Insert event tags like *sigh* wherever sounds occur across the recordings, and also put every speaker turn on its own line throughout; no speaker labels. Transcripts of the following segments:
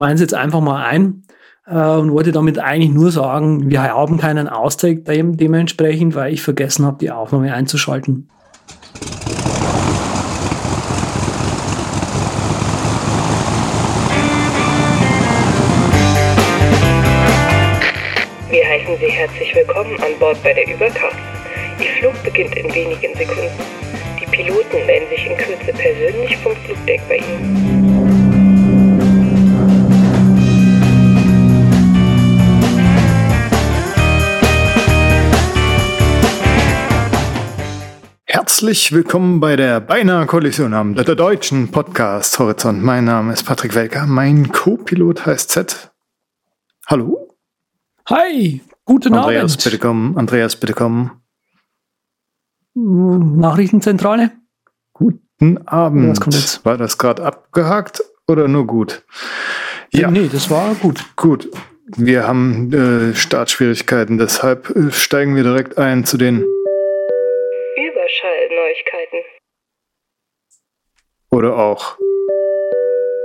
meins jetzt einfach mal ein äh, und wollte damit eigentlich nur sagen, wir haben keinen Austake dem, dementsprechend, weil ich vergessen habe, die Aufnahme einzuschalten.
Wir heißen Sie herzlich willkommen an Bord bei der Überkraft. Ihr Flug beginnt in wenigen Sekunden. Die Piloten melden sich in Kürze persönlich vom Flugdeck bei Ihnen.
Herzlich willkommen bei der Beinahe Kollision am der deutschen Podcast Horizont. Mein Name ist Patrick Welker, mein Co-Pilot heißt Z. Hallo?
Hi, guten
Andreas,
Abend.
bitte kommen. Andreas, bitte kommen.
Nachrichtenzentrale?
Guten Abend.
Was kommt jetzt?
War das gerade abgehakt oder nur gut? Ja,
Nee, das war gut.
gut. Wir haben äh, Startschwierigkeiten, deshalb äh, steigen wir direkt ein zu den oder auch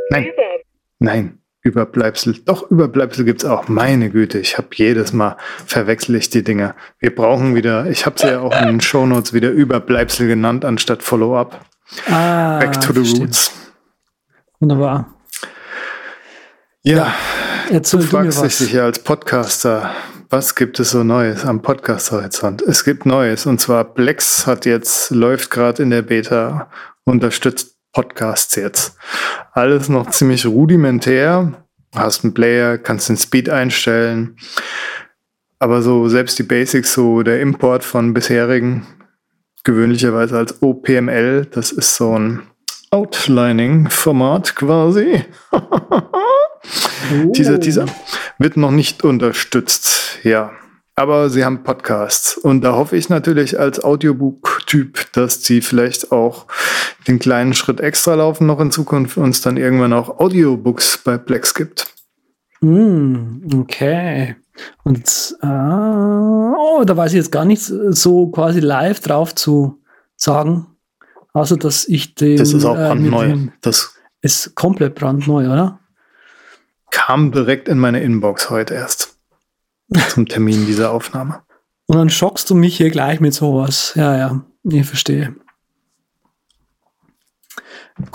Nein. Nein, Überbleibsel. Doch, Überbleibsel gibt's auch. Meine Güte, ich habe jedes Mal verwechsel ich die Dinger. Wir brauchen wieder, ich habe sie ja auch in den Shownotes wieder Überbleibsel genannt, anstatt Follow-up.
Ah,
Back to the
verstehe.
roots.
Wunderbar.
Ja,
Erzähl
du fragst dich sicher als Podcaster, was gibt es so Neues am Podcast-Horizont? Es gibt Neues und zwar Plex hat jetzt, läuft gerade in der Beta, unterstützt Podcasts jetzt. Alles noch ziemlich rudimentär. Hast einen Player, kannst den Speed einstellen. Aber so selbst die Basics, so der Import von bisherigen, gewöhnlicherweise als OPML, das ist so ein Outlining-Format quasi. *laughs* Dieser, dieser wird noch nicht unterstützt, ja. Aber sie haben Podcasts. Und da hoffe ich natürlich als Audiobook-Typ, dass sie vielleicht auch den kleinen Schritt extra laufen noch in Zukunft und uns dann irgendwann auch Audiobooks bei Plex gibt.
Hm, okay. Und äh, oh, da weiß ich jetzt gar nichts so quasi live drauf zu sagen. Außer dass ich den.
Das ist auch
äh,
brandneu.
dem-
Das
ist komplett brandneu, oder?
kam direkt in meine Inbox heute erst zum Termin dieser Aufnahme.
Und dann schockst du mich hier gleich mit sowas. Ja, ja, ich verstehe.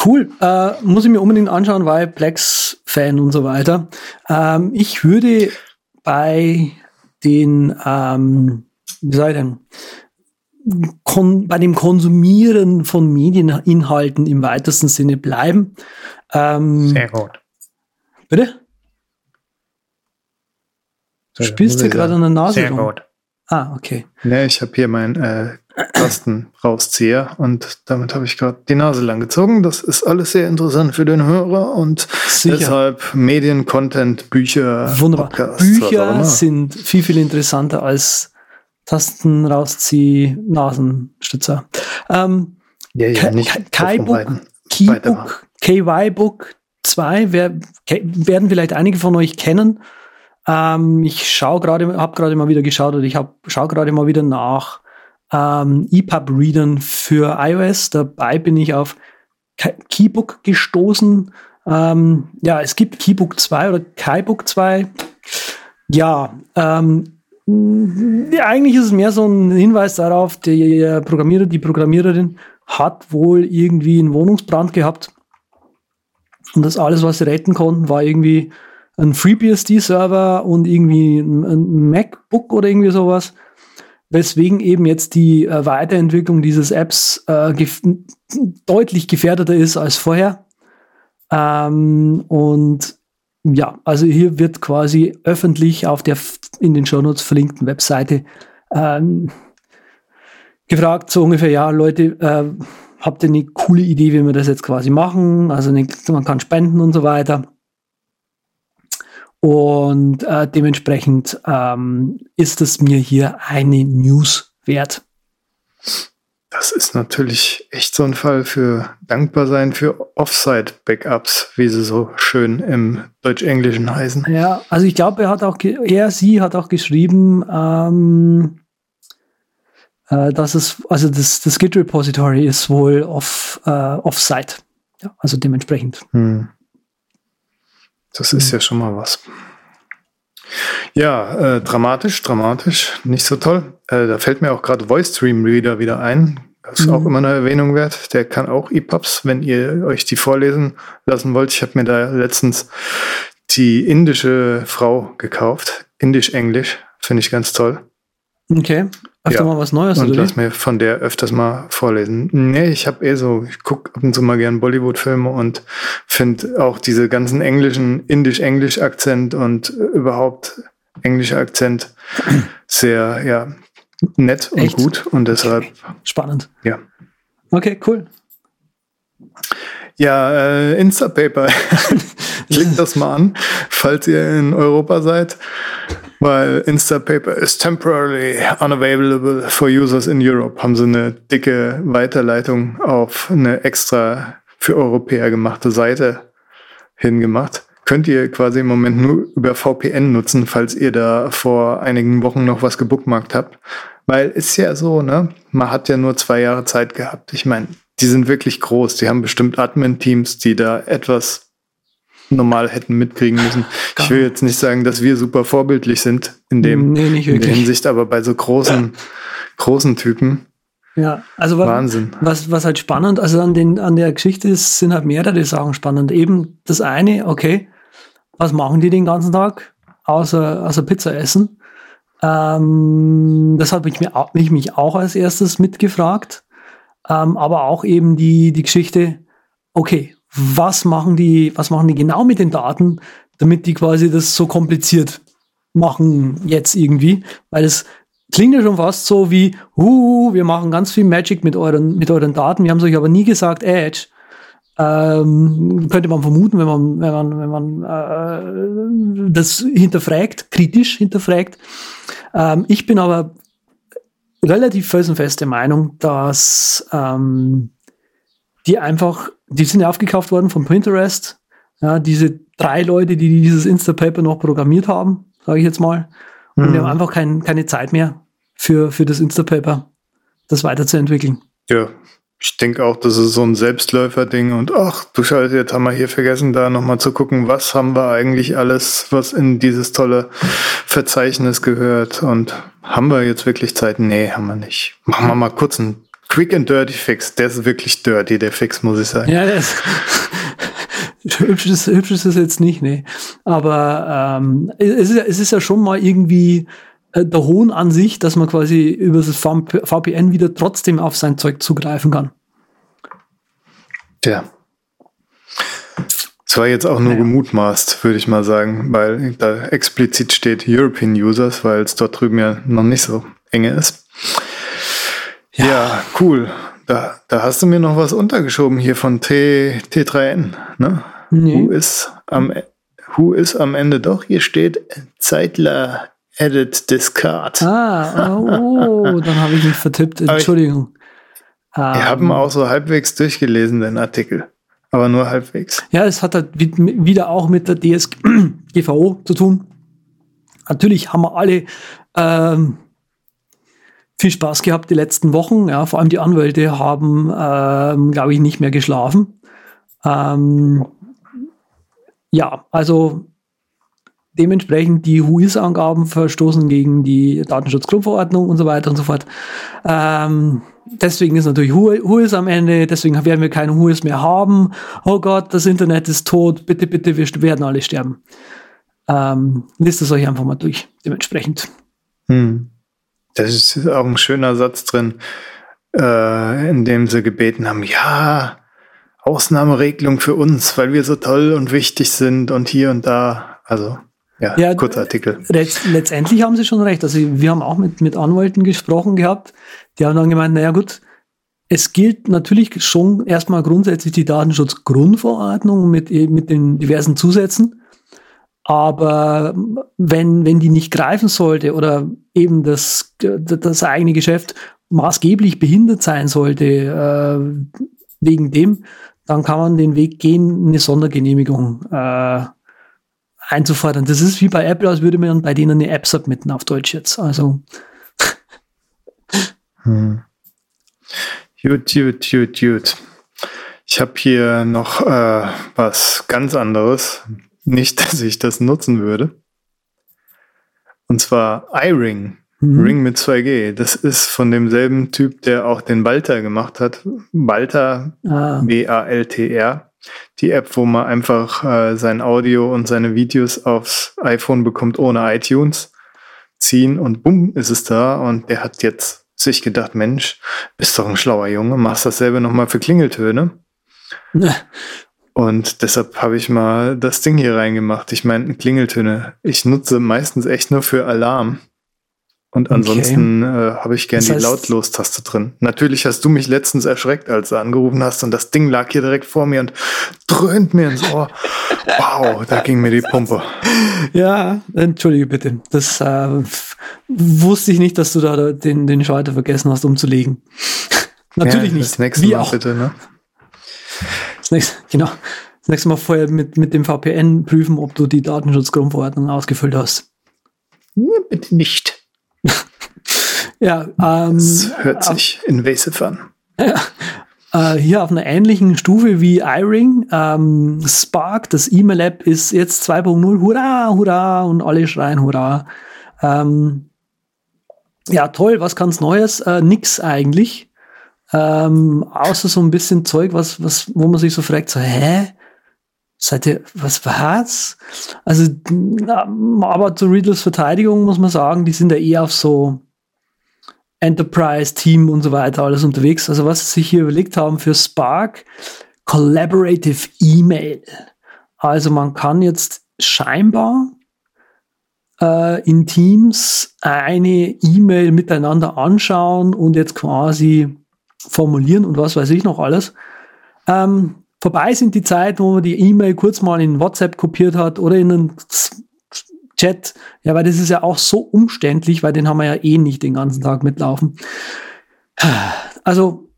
Cool, äh, muss ich mir unbedingt anschauen, weil Plex-Fan und so weiter. Ähm, ich würde bei den, ähm, wie soll ich denn, kon bei dem Konsumieren von Medieninhalten im weitesten Sinne bleiben. Ähm,
gut.
bitte? Du spielst dir gerade an der Nase
Sehr
rum.
gut.
Ah, okay.
Ja, ich habe hier meinen äh, Tastenrauszieher und damit habe ich gerade die Nase lang gezogen. Das ist alles sehr interessant für den Hörer und
Sicher.
deshalb Medien, Content, Bücher,
Wunderbar.
Podcasts,
Bücher sind viel, viel interessanter als Tasten rauszieh, Nasenstützer. Ähm,
ja, ja, nicht
Kaibook. Keybook, KY-Book 2 wer, werden vielleicht einige von euch kennen. Ähm, ich schaue gerade, habe gerade mal wieder geschaut oder ich schaue gerade mal wieder nach ähm, EPUB-Readern für iOS. Dabei bin ich auf Keybook gestoßen. Ähm, ja, es gibt Keybook 2 oder Kaibook 2. Ja, ähm, eigentlich ist es mehr so ein Hinweis darauf, der Programmierer, die Programmiererin hat wohl irgendwie einen Wohnungsbrand gehabt. Und das alles, was sie retten konnten, war irgendwie ein FreeBSD-Server und irgendwie ein, MacBook oder irgendwie sowas. Weswegen eben jetzt die äh, Weiterentwicklung dieses Apps äh, gef deutlich gefährdeter ist als vorher. Ähm, und ja, also hier wird quasi öffentlich auf der in den Shownotes verlinkten Webseite ähm, gefragt, so ungefähr, ja, Leute, äh, habt ihr eine coole Idee, wie wir das jetzt quasi machen? Also eine, man kann spenden und so weiter. Und äh, dementsprechend ähm, ist es mir hier eine News wert.
Das ist natürlich echt so ein Fall für dankbar sein für Offsite-Backups, wie sie so schön im Deutsch-Englischen heißen.
Ja, also ich glaube, er hat auch, er, sie hat auch geschrieben, ähm, äh, dass es, also das, das Git Repository ist wohl off, äh, offsite. Ja, also dementsprechend.
Hm. Das ist ja schon mal was. Ja, äh, dramatisch, dramatisch, nicht so toll. Äh, da fällt mir auch gerade Voice Stream Reader wieder ein. Das ist mhm. auch immer eine Erwähnung wert. Der kann auch EPUBs, wenn ihr euch die vorlesen lassen wollt. Ich habe mir da letztens die indische Frau gekauft. Indisch-Englisch. Finde ich ganz toll.
Okay. Öfter ja. mal was Neues,
Und lass mir von der öfters mal vorlesen. Nee, ich habe eh so, ich gucke ab und zu mal gern Bollywood-Filme und finde auch diese ganzen englischen, indisch-englisch-Akzent und überhaupt englischer Akzent *clears throat* sehr, ja, nett und Echt? gut. Und deshalb.
Spannend.
Ja.
Okay, cool.
Ja, äh, Instapaper. *laughs* *laughs* Klickt das mal an, falls ihr in Europa seid, weil Instapaper is temporarily unavailable for users in Europe. Haben sie eine dicke Weiterleitung auf eine extra für Europäer gemachte Seite hingemacht. Könnt ihr quasi im Moment nur über VPN nutzen, falls ihr da vor einigen Wochen noch was gebookmarkt habt. Weil ist ja so, ne? Man hat ja nur zwei Jahre Zeit gehabt. Ich meine, die sind wirklich groß. Die haben bestimmt Admin-Teams, die da etwas normal hätten mitkriegen müssen. Gar ich will jetzt nicht sagen, dass wir super vorbildlich sind in dem nee, in der Hinsicht, aber bei so großen, großen Typen.
Ja, also was, Wahnsinn. Was, was halt spannend, also an, den, an der Geschichte ist, sind halt mehrere Sachen spannend. Eben das eine, okay, was machen die den ganzen Tag, außer, außer Pizza essen? Ähm, das habe ich, mir, ich mich auch als erstes mitgefragt. Ähm, aber auch eben die, die Geschichte, okay, was machen die, was machen die genau mit den Daten, damit die quasi das so kompliziert machen jetzt irgendwie, weil es klingt ja schon fast so wie, uh, wir machen ganz viel Magic mit euren, mit euren Daten, wir haben es euch aber nie gesagt, Edge. Ähm, könnte man vermuten, wenn man, wenn man, wenn man äh, das hinterfragt, kritisch hinterfragt. Ähm, ich bin aber relativ felsenfeste Meinung, dass ähm, die einfach, die sind ja aufgekauft worden von Pinterest. Ja, diese drei Leute, die dieses Instapaper noch programmiert haben, sage ich jetzt mal. Und mhm. die haben einfach kein, keine Zeit mehr für, für das Instapaper, das weiterzuentwickeln.
Ja, ich denke auch, das ist so ein Selbstläufer-Ding und ach, du Scheiße, jetzt haben wir hier vergessen, da nochmal zu gucken, was haben wir eigentlich alles, was in dieses tolle Verzeichnis gehört und haben wir jetzt wirklich Zeit? Nee, haben wir nicht. Machen wir mal kurz einen Quick and Dirty Fix. Der ist wirklich dirty, der Fix, muss ich sagen.
Ja, *laughs* ist hübsch ist, hübsch ist es jetzt nicht, nee. Aber ähm, es, ist ja, es ist ja schon mal irgendwie äh, der Hohn an sich, dass man quasi über das VPN wieder trotzdem auf sein Zeug zugreifen kann.
Tja. Es war jetzt auch nur naja. gemutmaßt, würde ich mal sagen, weil da explizit steht European Users, weil es dort drüben ja noch nicht so enge ist. Ja, ja cool. Da, da hast du mir noch was untergeschoben hier von T, T3N. Ne? Nee. Who, ist am, who ist am Ende doch? Hier steht Zeitler Edit Discard.
Ah, oh, dann habe ich mich vertippt. Entschuldigung.
Wir um, haben ähm. auch so halbwegs durchgelesen, den Artikel. Aber nur halbwegs.
Ja, es hat halt wieder auch mit der DSGVO zu tun. Natürlich haben wir alle ähm, viel Spaß gehabt die letzten Wochen. Ja, vor allem die Anwälte haben, ähm, glaube ich, nicht mehr geschlafen. Ähm, ja, also dementsprechend die WHOIS-Angaben verstoßen gegen die Datenschutzgrundverordnung und so weiter und so fort. Ähm, deswegen ist natürlich WHOIS am Ende, deswegen werden wir keine WHOIS mehr haben. Oh Gott, das Internet ist tot, bitte, bitte, wir werden alle sterben. Ähm, lest es euch einfach mal durch, dementsprechend.
Hm. Das ist auch ein schöner Satz drin, äh, in dem sie gebeten haben, ja, Ausnahmeregelung für uns, weil wir so toll und wichtig sind und hier und da. Also ja, ja Kurzartikel.
Letzt, letztendlich haben Sie schon recht. Also wir haben auch mit, mit Anwälten gesprochen gehabt. Die haben dann gemeint, naja gut, es gilt natürlich schon erstmal grundsätzlich die Datenschutzgrundverordnung mit, mit den diversen Zusätzen. Aber wenn, wenn die nicht greifen sollte oder eben das, das eigene Geschäft maßgeblich behindert sein sollte, äh, wegen dem, dann kann man den Weg gehen, eine Sondergenehmigung äh, einzufordern. Das ist wie bei Apple, als würde man bei denen eine App submitten auf Deutsch jetzt. Also. *laughs*
Hm. Gut, gut, gut, gut. Ich habe hier noch äh, was ganz anderes. Nicht, *laughs* dass ich das nutzen würde. Und zwar iRing. Mhm. Ring mit 2G. Das ist von demselben Typ, der auch den Balter gemacht hat. Balter, ah. B-A-L-T-R. Die App, wo man einfach äh, sein Audio und seine Videos aufs iPhone bekommt ohne iTunes. Ziehen und bumm, ist es da. Und der hat jetzt sich gedacht, Mensch, bist doch ein schlauer Junge, machst dasselbe nochmal für Klingeltöne. *laughs* Und deshalb habe ich mal das Ding hier reingemacht. Ich meine, Klingeltöne. Ich nutze meistens echt nur für Alarm. Und ansonsten okay. äh, habe ich gern das heißt, die Lautlos-Taste drin. Natürlich hast du mich letztens erschreckt, als du angerufen hast und das Ding lag hier direkt vor mir und dröhnt mir ins Ohr. wow, da ging mir die Pumpe.
Ja, entschuldige bitte. Das äh, wusste ich nicht, dass du da den, den Schalter vergessen hast, umzulegen. *laughs* Natürlich ja, nicht.
Das nächste Wie Mal auch. bitte, ne?
Das nächste, *laughs* genau. Das nächste Mal vorher mit, mit dem VPN prüfen, ob du die Datenschutzgrundverordnung ausgefüllt hast.
bitte nicht. *laughs*
ja, ähm,
das hört sich äh, invasive an. *laughs*
Ja, äh, hier auf einer ähnlichen Stufe wie iRing. Ähm, Spark, das E-Mail-App, ist jetzt 2.0. Hurra, hurra! Und alle schreien Hurra. Ähm, ja, toll, was kann's Neues? Äh, nix eigentlich. Ähm, außer so ein bisschen Zeug, was, was, wo man sich so fragt, so, hä? Seid ihr, was war's? Also, aber zu Riddles Verteidigung muss man sagen, die sind ja eher auf so Enterprise, Team und so weiter alles unterwegs. Also, was sie sich hier überlegt haben für Spark, Collaborative E-Mail. Also, man kann jetzt scheinbar äh, in Teams eine E-Mail miteinander anschauen und jetzt quasi formulieren und was weiß ich noch alles. Ähm, vorbei sind die Zeiten, wo man die E-Mail kurz mal in WhatsApp kopiert hat oder in einen Chat. Ja, weil das ist ja auch so umständlich, weil den haben wir ja eh nicht den ganzen Tag mitlaufen. Also,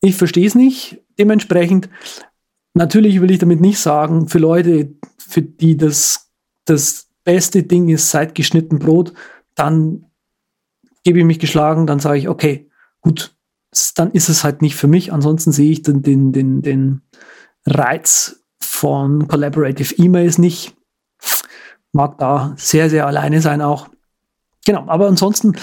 ich verstehe es nicht. Dementsprechend, natürlich will ich damit nicht sagen, für Leute, für die das, das beste Ding ist seit geschnitten Brot, dann gebe ich mich geschlagen, dann sage ich, okay, gut, dann ist es halt nicht für mich. Ansonsten sehe ich den, den, den, den Reiz von Collaborative E-Mails nicht. Mag da sehr, sehr alleine sein auch. Genau, aber ansonsten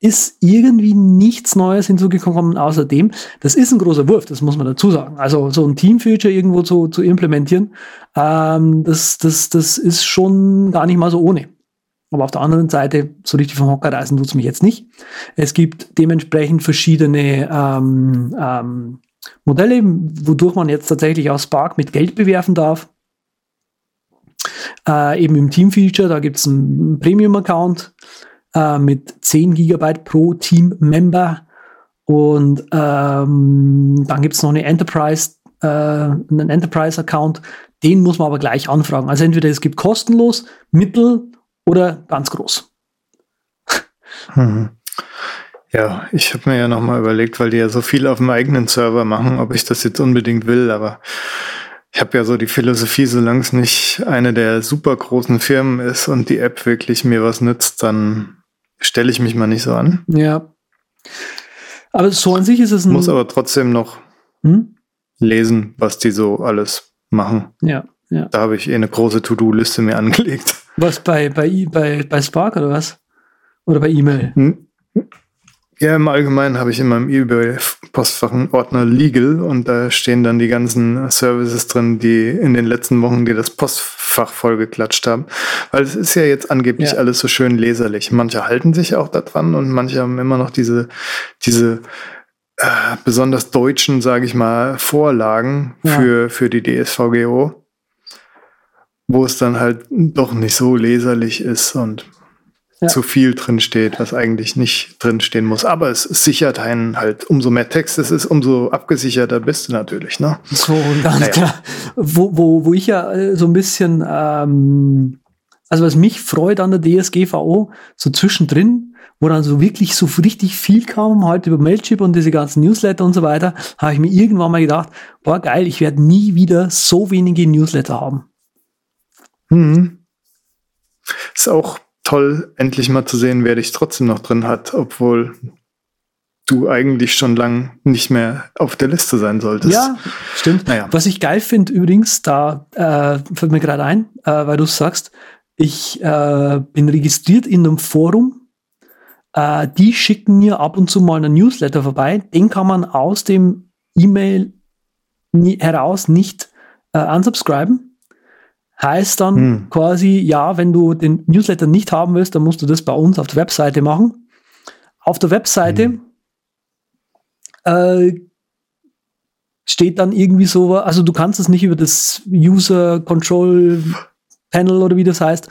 ist irgendwie nichts Neues hinzugekommen, außerdem, das ist ein großer Wurf, das muss man dazu sagen. Also so ein Team-Feature irgendwo zu, zu implementieren, ähm, das, das, das ist schon gar nicht mal so ohne. Aber auf der anderen Seite, so richtig vom Hocker reißen tut es mich jetzt nicht. Es gibt dementsprechend verschiedene ähm, ähm, Modelle, wodurch man jetzt tatsächlich auch Spark mit Geld bewerfen darf. Äh, eben im Team-Feature, da gibt es einen Premium-Account äh, mit 10 GB pro Team-Member. Und ähm, dann gibt es noch eine Enterprise, äh, einen Enterprise-Account. Den muss man aber gleich anfragen. Also entweder es gibt kostenlos, mittel oder ganz groß.
Hm. Ja, ich habe mir ja nochmal überlegt, weil die ja so viel auf dem eigenen Server machen, ob ich das jetzt unbedingt will, aber ich habe ja so die Philosophie, solange es nicht eine der super großen Firmen ist und die App wirklich mir was nützt, dann stelle ich mich mal nicht so an.
Ja. Aber so an sich ist es ein.
Muss aber trotzdem noch hm? lesen, was die so alles machen.
Ja, ja.
Da habe ich eh eine große To-Do-Liste mir angelegt.
Was bei, bei, bei, bei Spark oder was? Oder bei E-Mail? Hm?
Ja, im Allgemeinen habe ich in meinem eBay-Postfach einen Ordner Legal und da stehen dann die ganzen Services drin, die in den letzten Wochen dir das Postfach vollgeklatscht haben. Weil es ist ja jetzt angeblich ja. alles so schön leserlich. Manche halten sich auch daran und manche haben immer noch diese, diese äh, besonders deutschen, sage ich mal, Vorlagen ja. für, für die DSVGO, wo es dann halt doch nicht so leserlich ist und ja. zu viel drin steht, was eigentlich nicht drin stehen muss. Aber es sichert einen halt, umso mehr Text es ist, umso abgesicherter bist du natürlich. Ne?
So, ganz naja. klar. Wo, wo, wo ich ja äh, so ein bisschen, ähm, also was mich freut an der DSGVO, so zwischendrin, wo dann so wirklich so richtig viel kam, halt über Mailchimp und diese ganzen Newsletter und so weiter, habe ich mir irgendwann mal gedacht, boah geil, ich werde nie wieder so wenige Newsletter haben.
Mhm. Ist auch toll, endlich mal zu sehen, wer dich trotzdem noch drin hat, obwohl du eigentlich schon lang nicht mehr auf der Liste sein solltest.
Ja, stimmt. Naja. Was ich geil finde übrigens, da äh, fällt mir gerade ein, äh, weil du sagst, ich äh, bin registriert in einem Forum. Äh, die schicken mir ab und zu mal einen Newsletter vorbei. Den kann man aus dem E-Mail heraus nicht äh, unsubscriben. Heißt dann hm. quasi, ja, wenn du den Newsletter nicht haben willst, dann musst du das bei uns auf der Webseite machen. Auf der Webseite hm äh, steht dann irgendwie so, also du kannst es nicht über das User Control Panel oder wie das heißt,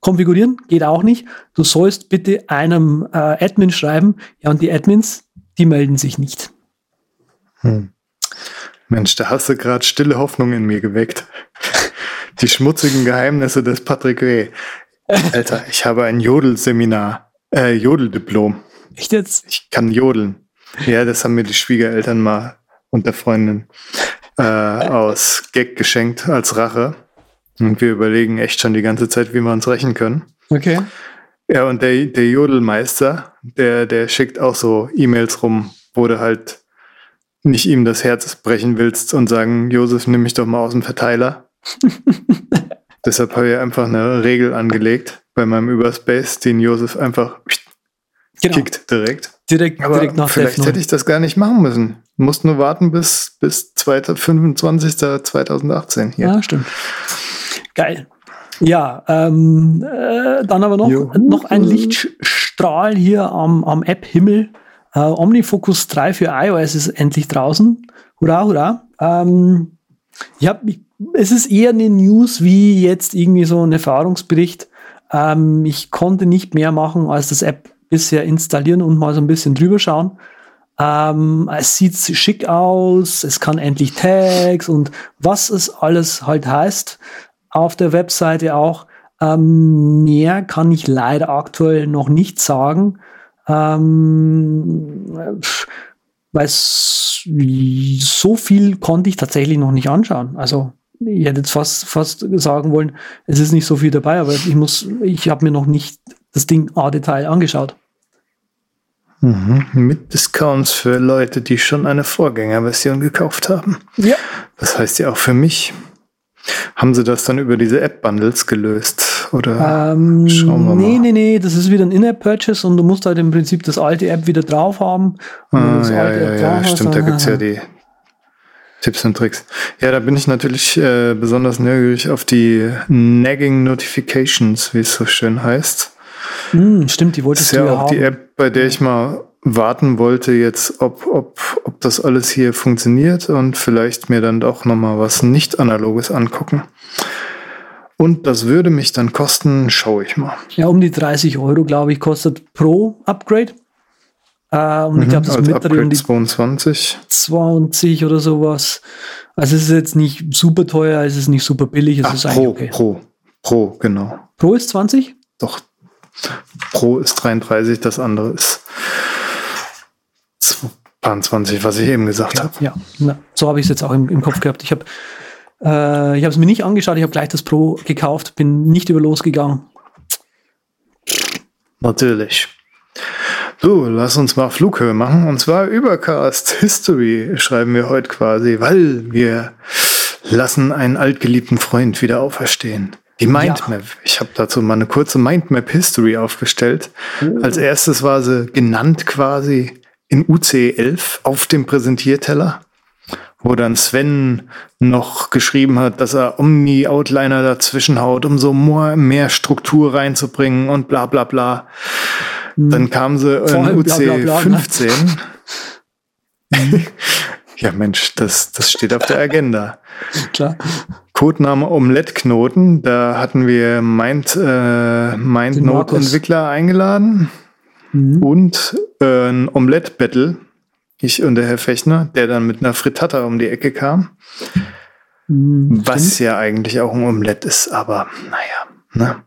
konfigurieren, geht auch nicht. Du sollst bitte einem äh, Admin schreiben, ja, und die Admins, die melden sich nicht.
Hm. Mensch, da hast du gerade stille Hoffnung in mir geweckt. Die schmutzigen Geheimnisse des Patrick W. Alter, ich habe ein Jodelseminar, äh, Jodeldiplom.
Echt jetzt?
Ich kann jodeln. Ja, das haben mir die Schwiegereltern mal und der Freundin äh, aus Gag geschenkt als Rache. Und wir überlegen echt schon die ganze Zeit, wie wir uns rächen können.
Okay.
Ja, und der, der Jodelmeister, der, der schickt auch so E-Mails rum, wo du halt nicht ihm das Herz brechen willst und sagen, Josef, nimm mich doch mal aus dem Verteiler. *laughs* Deshalb habe ich einfach eine Regel angelegt bei meinem Überspace, den Josef einfach genau. kickt direkt.
Direkt,
Aber
direkt nach
vielleicht hätte ich das gar nicht machen müssen. Du musst nur warten bis, bis 25. 2018
hier. Ja, stimmt. Geil. Ja, ähm, äh, dann aber noch, noch ein Lichtstrahl hier am, am App-Himmel. Äh, OmniFocus 3 für iOS ist endlich draußen. Hurra, hurra. Ähm, ich hab, ich, es ist eher eine News wie jetzt irgendwie so ein Erfahrungsbericht. Ähm, ich konnte nicht mehr machen, als das App bisher installieren und mal so ein bisschen drüber schauen. Ähm, es sieht schick aus, es kann endlich Tags und was es alles halt heißt auf der Webseite auch. Ähm, mehr kann ich leider aktuell noch nicht sagen, ähm, weil so viel konnte ich tatsächlich noch nicht anschauen. Also ich hätte jetzt fast, fast sagen wollen, es ist nicht so viel dabei, aber ich muss, ich habe mir noch nicht das Ding a Detail angeschaut.
Mhm. Mit Discounts für Leute, die schon eine Vorgängerversion gekauft haben.
Ja.
Das heißt ja auch für mich. Haben sie das dann über diese App-Bundles gelöst? Oder
ähm, schauen wir nee, mal. Nee, nee, das ist wieder ein In-App-Purchase und du musst halt im Prinzip das alte App wieder drauf haben.
Ah, ja, ja, ja, stimmt, da gibt es ja die Tipps und Tricks. Ja, da bin ich natürlich äh, besonders neugierig auf die Nagging Notifications, wie es so schön heißt.
Hm, stimmt, die wolltest
das ist ja auch haben. die App, bei der ich mal warten wollte jetzt, ob, ob, ob das alles hier funktioniert und vielleicht mir dann doch nochmal was nicht analoges angucken. Und das würde mich dann kosten, schaue ich mal.
Ja, um die 30 Euro, glaube ich, kostet pro Upgrade. Äh, und mhm, ich glaube, das
also mittlere um die 22.
20 oder sowas. Also es ist jetzt nicht super teuer, es ist nicht super billig, es
Ach,
ist
pro, okay. Pro, Pro, genau.
Pro ist 20?
Doch, Pro ist 33, das andere ist 22, was ich eben gesagt
ja,
habe.
Ja, Na, so habe ich es jetzt auch im, im, Kopf gehabt. Ich habe äh, ich es mir nicht angeschaut, ich habe gleich das Pro gekauft, bin nicht über losgegangen.
Natürlich. So, lass uns mal Flughöhe machen. Und zwar Übercast History schreiben wir heute quasi, weil wir lassen einen altgeliebten Freund wieder auferstehen. Die Mindmap. Ja. Ich habe dazu mal eine kurze Mindmap History aufgestellt. Oh. Als erstes war sie genannt quasi in UC 11 auf dem Präsentierteller, wo dann Sven noch geschrieben hat, dass er Omni-Outliner dazwischen haut, um so mehr Struktur reinzubringen und bla bla bla. Hm. Dann kam sie in UC bla, bla, bla, 15. Ne? *laughs* ja, Mensch, das, das steht auf der Agenda.
Klar.
Codename Omelette-Knoten. Da hatten wir Mind, äh, MindNote-Entwickler eingeladen mhm. und äh, ein Omelette-Battle. Ich und der Herr Fechner, der dann mit einer Frittata um die Ecke kam. Mhm, was ja eigentlich auch ein Omelette ist, aber naja. Ne?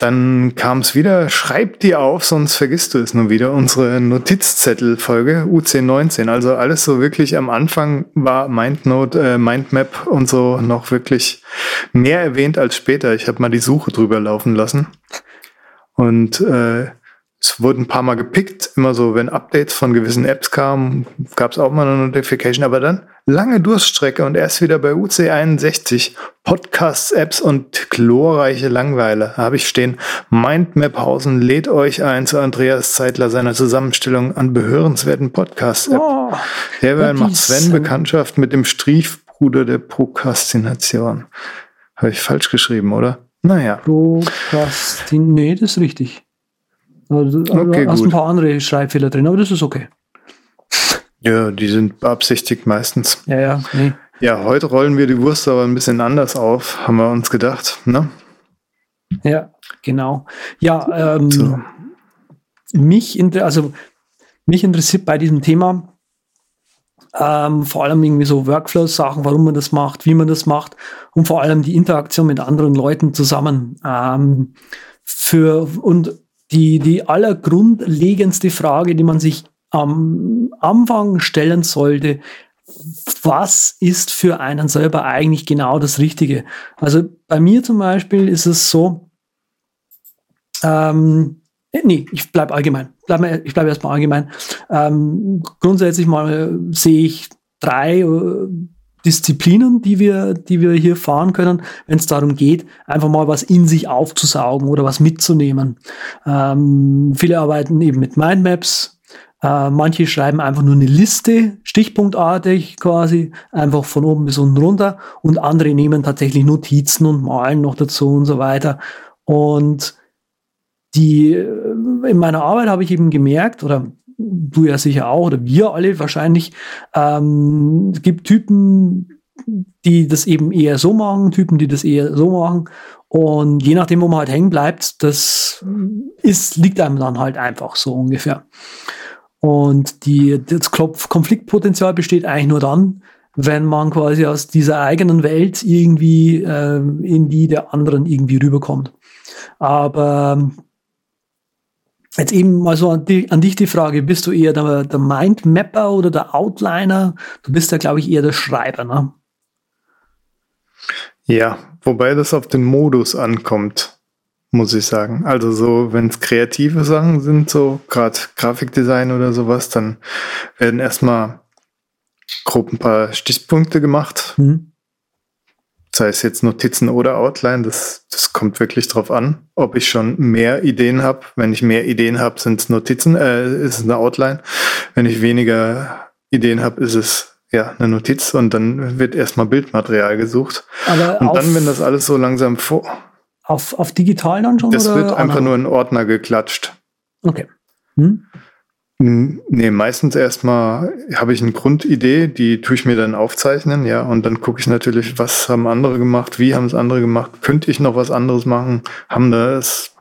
Dann kam es wieder, schreib die auf, sonst vergisst du es nur wieder. Unsere Notizzettel-Folge UC19. Also alles so wirklich am Anfang war MindNote, äh, Mindmap und so noch wirklich mehr erwähnt als später. Ich habe mal die Suche drüber laufen lassen. Und äh, es wurde ein paar Mal gepickt, immer so, wenn Updates von gewissen Apps kamen, gab es auch mal eine Notification, aber dann lange Durststrecke und erst wieder bei UC61 Podcasts, Apps und chlorreiche Langweile. Habe ich stehen, Mindmaphausen lädt euch ein zu Andreas Zeitler seiner Zusammenstellung an behörenswerten Podcast-App. Oh, Derweil macht Sven Bekanntschaft mit dem Striefbruder der Prokrastination. Habe ich falsch geschrieben, oder? Naja.
Prokrastin, nee, das ist richtig. Also, also okay, hast gut. ein paar andere Schreibfehler drin, aber das ist okay. *laughs*
Ja, die sind beabsichtigt meistens.
Ja, ja, nee.
Ja, heute rollen wir die Wurst aber ein bisschen anders auf, haben wir uns gedacht, ne?
Ja, genau. Ja, ähm, so. mich, inter also, mich interessiert bei diesem Thema ähm, vor allem irgendwie so Workflow-Sachen, warum man das macht, wie man das macht und vor allem die Interaktion mit anderen Leuten zusammen. Ähm, für, und die, die allergrundlegendste Frage, die man sich am Anfang stellen sollte, was ist für einen selber eigentlich genau das Richtige? Also bei mir zum Beispiel ist es so, ähm, nee, ich bleibe allgemein. Bleib, ich bleibe erstmal allgemein. Ähm, grundsätzlich mal sehe ich drei äh, Disziplinen, die wir, die wir hier fahren können, wenn es darum geht, einfach mal was in sich aufzusaugen oder was mitzunehmen. Ähm, viele arbeiten eben mit Mindmaps. Äh, manche schreiben einfach nur eine Liste, stichpunktartig quasi, einfach von oben bis unten runter. Und andere nehmen tatsächlich Notizen und malen noch dazu und so weiter. Und die, äh, in meiner Arbeit habe ich eben gemerkt, oder du ja sicher auch, oder wir alle wahrscheinlich, ähm, es gibt Typen, die das eben eher so machen, Typen, die das eher so machen. Und je nachdem, wo man halt hängen bleibt, das ist, liegt einem dann halt einfach so ungefähr. Und die, das Konfliktpotenzial besteht eigentlich nur dann, wenn man quasi aus dieser eigenen Welt irgendwie äh, in die der anderen irgendwie rüberkommt. Aber Jetzt eben mal so an, die, an dich die Frage, bist du eher der, der Mindmapper oder der Outliner? Du bist ja, glaube ich, eher der Schreiber, ne?
Ja, wobei das auf den Modus ankommt, muss ich sagen. Also so, wenn es kreative Sachen sind, so gerade Grafikdesign oder sowas, dann werden erstmal grob ein paar Stichpunkte gemacht. Mhm sei es jetzt Notizen oder Outline, das, das kommt wirklich drauf an, ob ich schon mehr Ideen habe. Wenn ich mehr Ideen habe, sind es Notizen, äh, ist es eine Outline. Wenn ich weniger Ideen habe, ist es ja eine Notiz und dann wird erstmal Bildmaterial gesucht. Aber und dann, wenn das alles so langsam vor.
Auf, auf digital dann schon?
Das wird einfach nur in Ordner geklatscht.
Okay. Hm?
Nee, meistens erstmal habe ich eine Grundidee, die tue ich mir dann aufzeichnen, ja, und dann gucke ich natürlich, was haben andere gemacht, wie haben es andere gemacht, könnte ich noch was anderes machen, haben das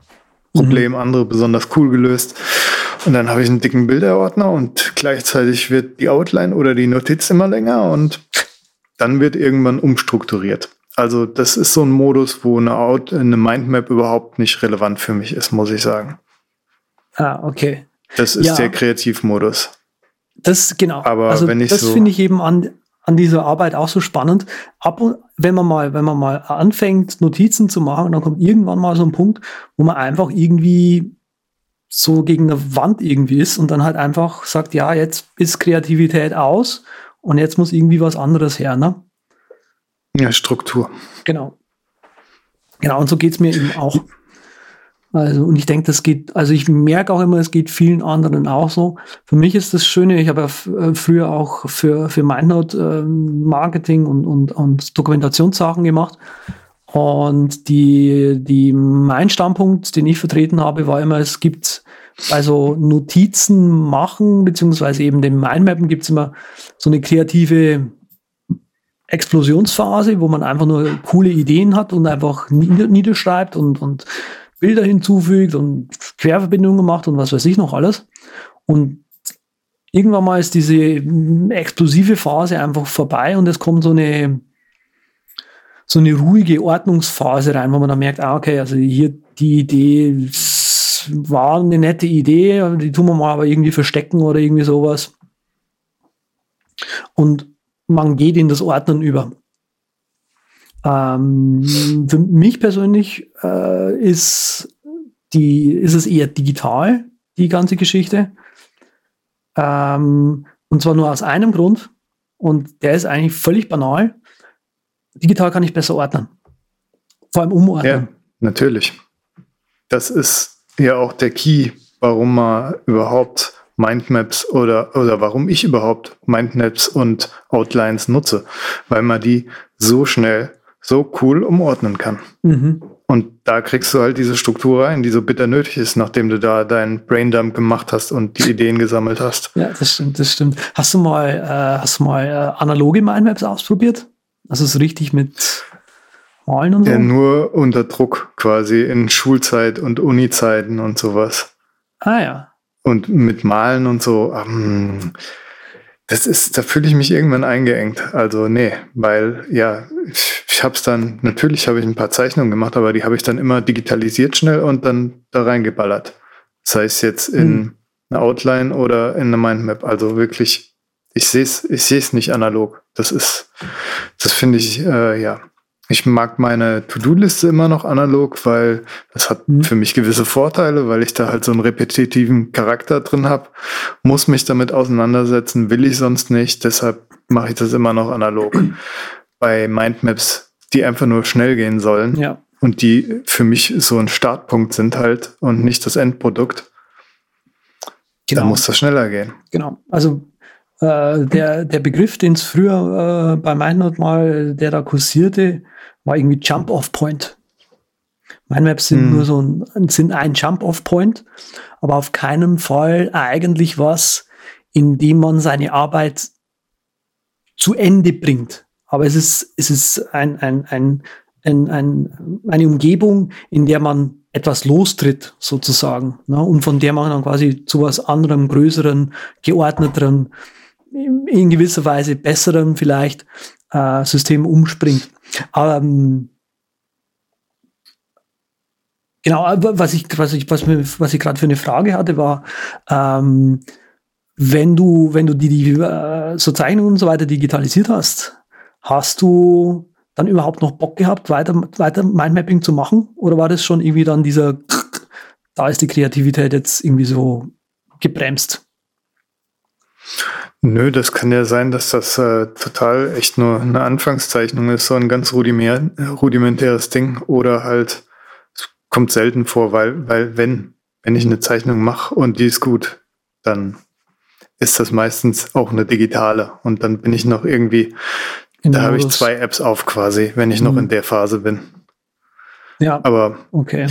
Problem mhm. andere besonders cool gelöst. Und dann habe ich einen dicken Bilderordner und gleichzeitig wird die Outline oder die Notiz immer länger und dann wird irgendwann umstrukturiert. Also das ist so ein Modus, wo eine, Out eine Mindmap überhaupt nicht relevant für mich ist, muss ich sagen.
Ah, okay.
Das ist ja, der Kreativmodus.
Das, genau.
Aber also wenn ich
das
so
finde ich eben an, an dieser Arbeit auch so spannend. Ab und wenn man mal, wenn man mal anfängt, Notizen zu machen, dann kommt irgendwann mal so ein Punkt, wo man einfach irgendwie so gegen eine Wand irgendwie ist und dann halt einfach sagt, ja, jetzt ist Kreativität aus und jetzt muss irgendwie was anderes her, ne?
Ja, Struktur.
Genau. Genau, und so geht es mir eben auch. Also, und ich denke, das geht, also ich merke auch immer, es geht vielen anderen auch so. Für mich ist das Schöne, ich habe ja äh, früher auch für, für MindNote äh, Marketing und, und, und Dokumentationssachen gemacht. Und die, die, mein Standpunkt, den ich vertreten habe, war immer, es gibt also Notizen machen, beziehungsweise eben den Mindmappen gibt es immer so eine kreative Explosionsphase, wo man einfach nur coole Ideen hat und einfach niederschreibt und, und Bilder hinzufügt und Querverbindungen macht und was weiß ich noch alles. Und irgendwann mal ist diese explosive Phase einfach vorbei und es kommt so eine, so eine ruhige Ordnungsphase rein, wo man dann merkt, ah, okay, also hier die Idee war eine nette Idee, die tun wir mal aber irgendwie verstecken oder irgendwie sowas. Und man geht in das Ordnen über. Ähm, für mich persönlich äh, ist, die, ist es eher digital, die ganze Geschichte. Ähm, und zwar nur aus einem Grund. Und der ist eigentlich völlig banal. Digital kann ich besser ordnen. Vor allem umordnen.
Ja, natürlich. Das ist ja auch der Key, warum man überhaupt Mindmaps oder, oder warum ich überhaupt Mindmaps und Outlines nutze, weil man die so schnell, so cool umordnen kann. Mhm. Und da kriegst du halt diese Struktur rein, die so bitter nötig ist, nachdem du da deinen Braindump gemacht hast und die Ideen gesammelt hast.
Ja, das stimmt, das stimmt. Hast du mal, äh, hast du mal äh, analoge Mindmaps ausprobiert? Also so richtig mit Malen und so?
Ja, nur unter Druck quasi in Schulzeit und Uni-Zeiten und sowas.
Ah ja.
Und mit Malen und so. Ähm, das ist, da fühle ich mich irgendwann eingeengt. Also nee, weil ja, ich, ich habe es dann, natürlich habe ich ein paar Zeichnungen gemacht, aber die habe ich dann immer digitalisiert schnell und dann da reingeballert. Sei es jetzt in hm. eine Outline oder in eine Mindmap. Also wirklich, ich sehe es ich sehe es nicht analog. Das ist, das finde ich, äh, ja, ich mag meine To-Do-Liste immer noch analog, weil das hat mhm. für mich gewisse Vorteile, weil ich da halt so einen repetitiven Charakter drin habe. Muss mich damit auseinandersetzen, will ich sonst nicht. Deshalb mache ich das immer noch analog. *clears throat* Bei Mindmaps, die einfach nur schnell gehen sollen
ja.
und die für mich so ein Startpunkt sind halt und nicht das Endprodukt. Genau. Da muss das schneller gehen.
Genau. Also äh, der, der Begriff, den es früher äh, bei MindNote mal, der da kursierte, war irgendwie Jump-Off-Point. Mindmaps sind hm. nur so ein, sind ein Jump-Off-Point, aber auf keinen Fall eigentlich was, in dem man seine Arbeit zu Ende bringt. Aber es ist, es ist ein, ein, ein, ein, ein, eine Umgebung, in der man etwas lostritt, sozusagen, ne? und von der man dann quasi zu was anderem, größeren, geordneteren, in gewisser Weise besseren vielleicht äh, System umspringt. Ähm, genau, was ich, was ich, was, mir, was ich gerade für eine Frage hatte, war, ähm, wenn du, wenn du die, die äh, so Zeichnungen und so weiter digitalisiert hast, hast du dann überhaupt noch Bock gehabt, weiter, weiter Mindmapping zu machen? Oder war das schon irgendwie dann dieser, *tsk* da ist die Kreativität jetzt irgendwie so gebremst?
Nö, das kann ja sein, dass das äh, total echt nur eine Anfangszeichnung ist, so ein ganz rudimentär, rudimentäres Ding. Oder halt, es kommt selten vor, weil, weil wenn, wenn ich eine Zeichnung mache und die ist gut, dann ist das meistens auch eine digitale. Und dann bin ich noch irgendwie, in da habe ich zwei Apps auf quasi, wenn ich mhm. noch in der Phase bin.
Ja.
Aber
okay.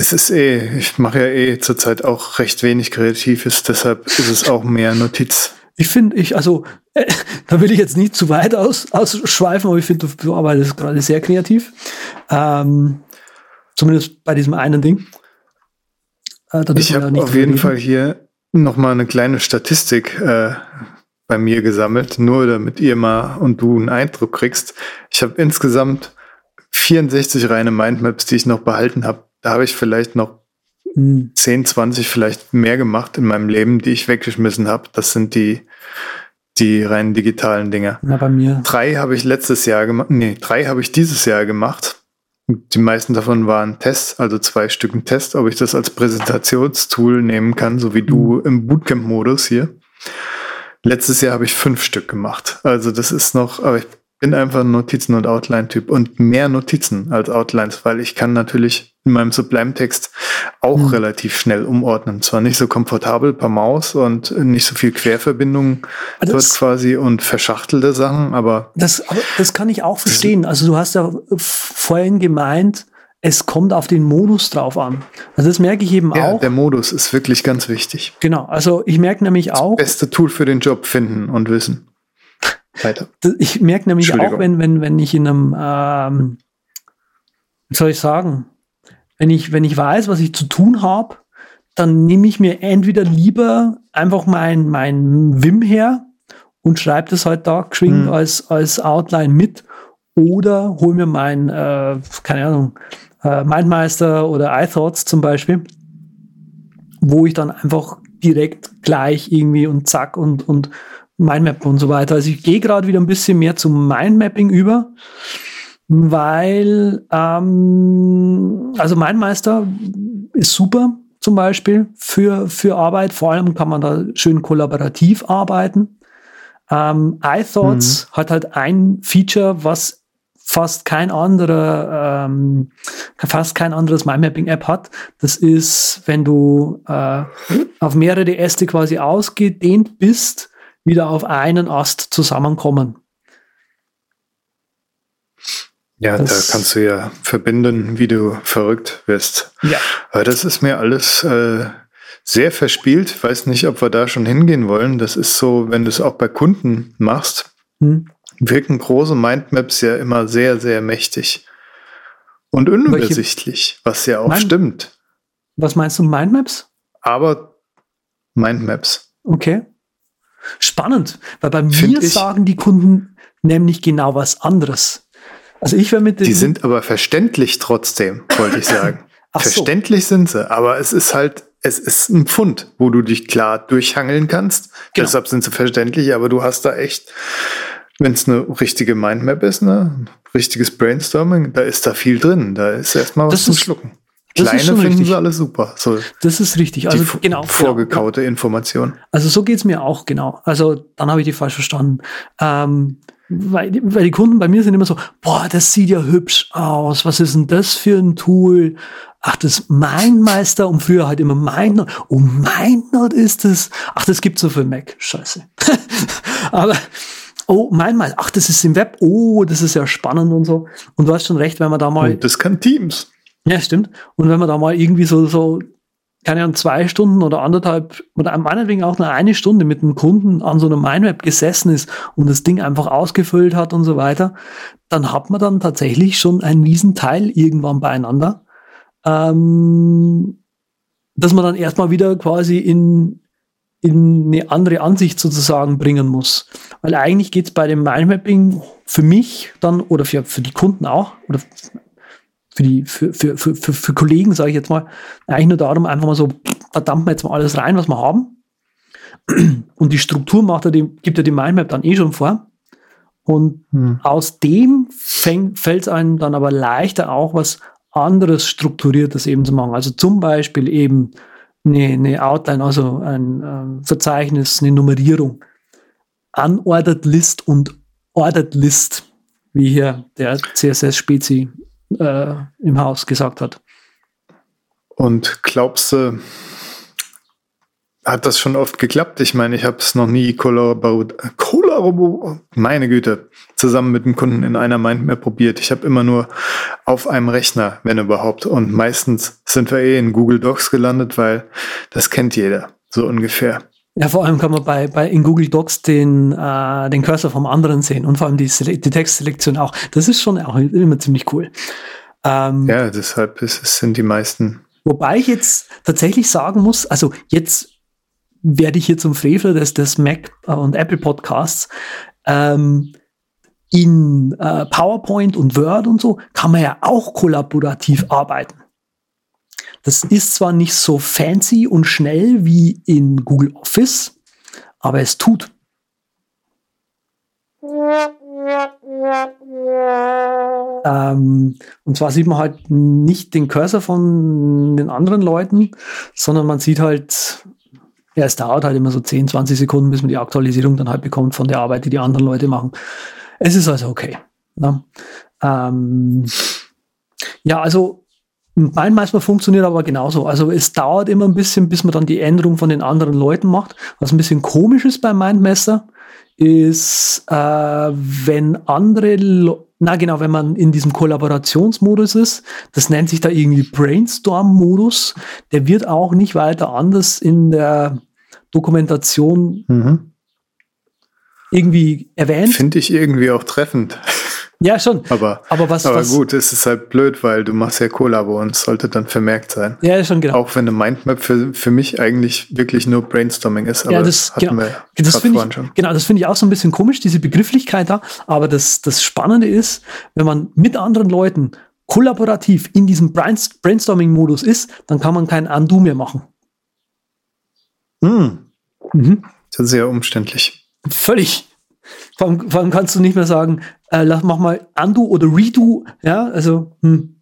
Es ist eh, ich mache ja eh zurzeit auch recht wenig Kreatives, deshalb ist es auch mehr Notiz.
Ich finde, ich, also, äh, da will ich jetzt nicht zu weit aus, ausschweifen, aber ich finde, du, arbeitest gerade sehr kreativ. Ähm, zumindest bei diesem einen Ding.
Äh, ich habe auf jeden reden. Fall hier nochmal eine kleine Statistik äh, bei mir gesammelt, nur damit ihr mal und du einen Eindruck kriegst. Ich habe insgesamt 64 reine Mindmaps, die ich noch behalten habe. Da habe ich vielleicht noch 10, 20 vielleicht mehr gemacht in meinem Leben, die ich weggeschmissen habe. Das sind die, die rein digitalen Dinge.
Na, bei mir.
Drei habe ich letztes Jahr gemacht. Nee, drei habe ich dieses Jahr gemacht. Die meisten davon waren Tests, also zwei Stücken Test, ob ich das als Präsentationstool nehmen kann, so wie du mhm. im Bootcamp-Modus hier. Letztes Jahr habe ich fünf Stück gemacht. Also das ist noch, aber ich bin einfach ein Notizen- und Outline-Typ und mehr Notizen als Outlines, weil ich kann natürlich in meinem Sublime-Text auch mhm. relativ schnell umordnen. Zwar nicht so komfortabel per Maus und nicht so viel Querverbindungen das, dort quasi und verschachtelte Sachen, aber
das, aber das kann ich auch verstehen. Also du hast ja vorhin gemeint, es kommt auf den Modus drauf an. Also das merke ich eben ja, auch.
Der Modus ist wirklich ganz wichtig.
Genau. Also ich merke nämlich
das
auch.
Beste Tool für den Job finden und wissen.
Weiter. Ich merke nämlich auch, wenn, wenn, wenn ich in einem, ähm, wie soll ich sagen, wenn ich, wenn ich weiß, was ich zu tun habe, dann nehme ich mir entweder lieber einfach mein, mein Wim her und schreibe das halt da geschwind mhm. als, als Outline mit oder hol mir mein, äh, keine Ahnung, äh, Mindmeister oder iThoughts zum Beispiel, wo ich dann einfach direkt gleich irgendwie und zack und, und Mindmap und so weiter. Also ich gehe gerade wieder ein bisschen mehr zum Mindmapping über, weil ähm, also Mindmeister ist super zum Beispiel für, für Arbeit. Vor allem kann man da schön kollaborativ arbeiten. Ähm, iThoughts mhm. hat halt ein Feature, was fast kein anderer, ähm, fast kein anderes MindMapping-App hat. Das ist, wenn du äh, auf mehrere Äste quasi ausgedehnt bist, wieder auf einen Ast zusammenkommen.
Ja, das da kannst du ja verbinden, wie du verrückt wirst. Ja. Aber das ist mir alles äh, sehr verspielt. Weiß nicht, ob wir da schon hingehen wollen. Das ist so, wenn du es auch bei Kunden machst, hm. wirken große Mindmaps ja immer sehr, sehr mächtig. Und unübersichtlich, Welche? was ja auch Mind stimmt.
Was meinst du, Mindmaps?
Aber Mindmaps.
Okay. Spannend, weil bei Find mir sagen die Kunden nämlich genau was anderes. Also ich wäre mit
Die sind aber verständlich trotzdem, wollte ich *coughs* sagen. verständlich so. sind sie, aber es ist halt, es ist ein Pfund, wo du dich klar durchhangeln kannst. Genau. Deshalb sind sie verständlich, aber du hast da echt, wenn es eine richtige Mindmap ist, ne, richtiges Brainstorming, da ist da viel drin. Da ist erstmal was das zum ist, Schlucken. Kleine finden richtig. sie alle super.
So das ist richtig. Also
die genau. Vorgekaute genau. Information.
Also so geht's mir auch, genau. Also dann habe ich die falsch verstanden. Ähm, weil, die, weil die Kunden bei mir sind immer so, boah, das sieht ja hübsch aus. Was ist denn das für ein Tool? Ach, das Mindmeister und früher halt immer MindNote. Oh, MindNote ist das. Ach, das gibt's so für Mac. Scheiße. *laughs* Aber oh, MindMeister. Ach, das ist im Web. Oh, das ist ja spannend und so. Und du hast schon recht, wenn man da mal. Und
das kann Teams.
Ja, stimmt. Und wenn man da mal irgendwie so, so keine Ahnung, zwei Stunden oder anderthalb oder meinetwegen auch nur eine Stunde mit einem Kunden an so einer Mindmap gesessen ist und das Ding einfach ausgefüllt hat und so weiter, dann hat man dann tatsächlich schon einen riesen Teil irgendwann beieinander, ähm, dass man dann erstmal wieder quasi in, in eine andere Ansicht sozusagen bringen muss. Weil eigentlich geht es bei dem Mindmapping für mich dann oder für, für die Kunden auch oder für die, für, für, für, für, für Kollegen, sage ich jetzt mal, eigentlich nur darum, einfach mal so, verdammt mal jetzt mal alles rein, was wir haben. Und die Struktur macht er die, gibt er die Mindmap dann eh schon vor. Und hm. aus dem fällt es einem dann aber leichter auch was anderes Strukturiertes eben zu machen. Also zum Beispiel eben eine, eine Outline, also ein äh, Verzeichnis, eine Nummerierung. Unordered List und Ordered List, wie hier der CSS-Spezi äh, im Haus gesagt hat.
Und glaubst du, hat das schon oft geklappt? Ich meine, ich habe es noch nie kollaboriert, meine Güte, zusammen mit dem Kunden in einer Mindmap probiert. Ich habe immer nur auf einem Rechner, wenn überhaupt. Und meistens sind wir eh in Google Docs gelandet, weil das kennt jeder, so ungefähr.
Ja, vor allem kann man bei, bei in Google Docs den, äh, den Cursor vom anderen sehen und vor allem die, die Textselektion auch. Das ist schon auch immer ziemlich cool.
Ähm, ja, deshalb ist, es sind die meisten.
Wobei ich jetzt tatsächlich sagen muss, also jetzt werde ich hier zum Frevler des, des Mac und Apple Podcasts. Ähm, in äh, PowerPoint und Word und so kann man ja auch kollaborativ arbeiten. Das ist zwar nicht so fancy und schnell wie in Google Office, aber es tut. Ähm, und zwar sieht man halt nicht den Cursor von den anderen Leuten, sondern man sieht halt, ja, es dauert halt immer so 10, 20 Sekunden, bis man die Aktualisierung dann halt bekommt von der Arbeit, die die anderen Leute machen. Es ist also okay. Ne? Ähm, ja, also mein Manchmal funktioniert aber genauso. Also es dauert immer ein bisschen, bis man dann die Änderung von den anderen Leuten macht. Was ein bisschen komisch ist beim Mindmesser, ist, äh, wenn andere, Lo na genau, wenn man in diesem Kollaborationsmodus ist, das nennt sich da irgendwie Brainstorm-Modus, der wird auch nicht weiter anders in der Dokumentation mhm. irgendwie erwähnt.
Finde ich irgendwie auch treffend.
Ja, schon.
Aber, aber, was, aber was, gut, es ist halt blöd, weil du machst ja Kollabo und es sollte dann vermerkt sein.
Ja, schon genau.
Auch wenn eine Mindmap für, für mich eigentlich wirklich nur Brainstorming ist.
Aber ja, das, hatten genau. wir das finde ich, schon. Genau, das finde ich auch so ein bisschen komisch, diese Begrifflichkeit da. Aber das, das Spannende ist, wenn man mit anderen Leuten kollaborativ in diesem Brainstorming-Modus ist, dann kann man kein Undo mehr machen.
Hm. Mhm. Das ist sehr umständlich.
Völlig. Vor allem, vor allem kannst du nicht mehr sagen, äh, lass, mach mal Undo oder Redo. Ja, also, hm.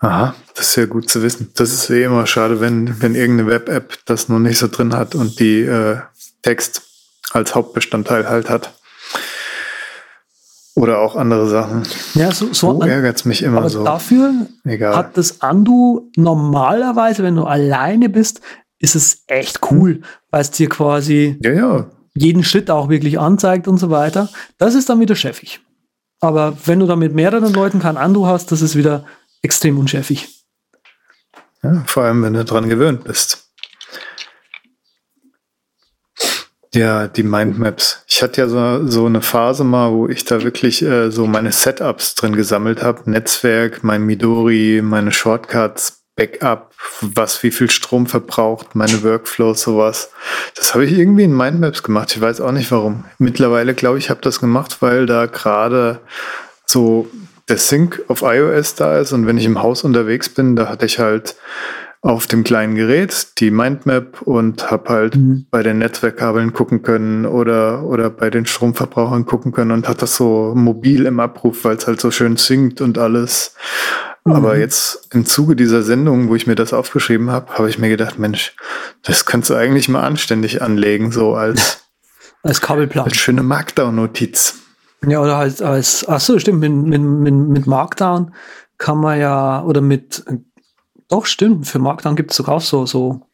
Aha, das ist ja gut zu wissen. Das ist eh immer schade, wenn, wenn irgendeine Web-App das noch nicht so drin hat und die äh, Text als Hauptbestandteil halt hat. Oder auch andere Sachen.
Ja, so, so
oh, ärgert es mich immer
aber
so.
Dafür
Egal.
hat das Andu normalerweise, wenn du alleine bist, ist es echt cool, weil es dir quasi
ja, ja.
Jeden Schritt auch wirklich anzeigt und so weiter. Das ist dann wieder chefig. Aber wenn du da mit mehreren Leuten kein Andu hast, das ist wieder extrem unchefig.
Ja, vor allem, wenn du dran gewöhnt bist. Ja, die Mindmaps. Ich hatte ja so, so eine Phase mal, wo ich da wirklich äh, so meine Setups drin gesammelt habe. Netzwerk, mein Midori, meine Shortcuts, Backup, was wie viel Strom verbraucht, meine Workflows, sowas. Das habe ich irgendwie in Mindmaps gemacht. Ich weiß auch nicht warum. Mittlerweile glaube ich, habe das gemacht, weil da gerade so der Sync auf iOS da ist und wenn ich im Haus unterwegs bin, da hatte ich halt auf dem kleinen Gerät die Mindmap und habe halt mhm. bei den Netzwerkkabeln gucken können oder, oder bei den Stromverbrauchern gucken können und hat das so mobil im Abruf, weil es halt so schön singt und alles. Mhm. Aber jetzt im Zuge dieser Sendung, wo ich mir das aufgeschrieben habe, habe ich mir gedacht, Mensch, das könntest du eigentlich mal anständig anlegen, so als, *laughs*
als Kabelplan. Als
schöne Markdown-Notiz.
Ja, oder halt als, ach so, stimmt, mit, mit, mit, mit Markdown kann man ja, oder mit doch, stimmt. Für Markdown gibt es sogar auch so, so,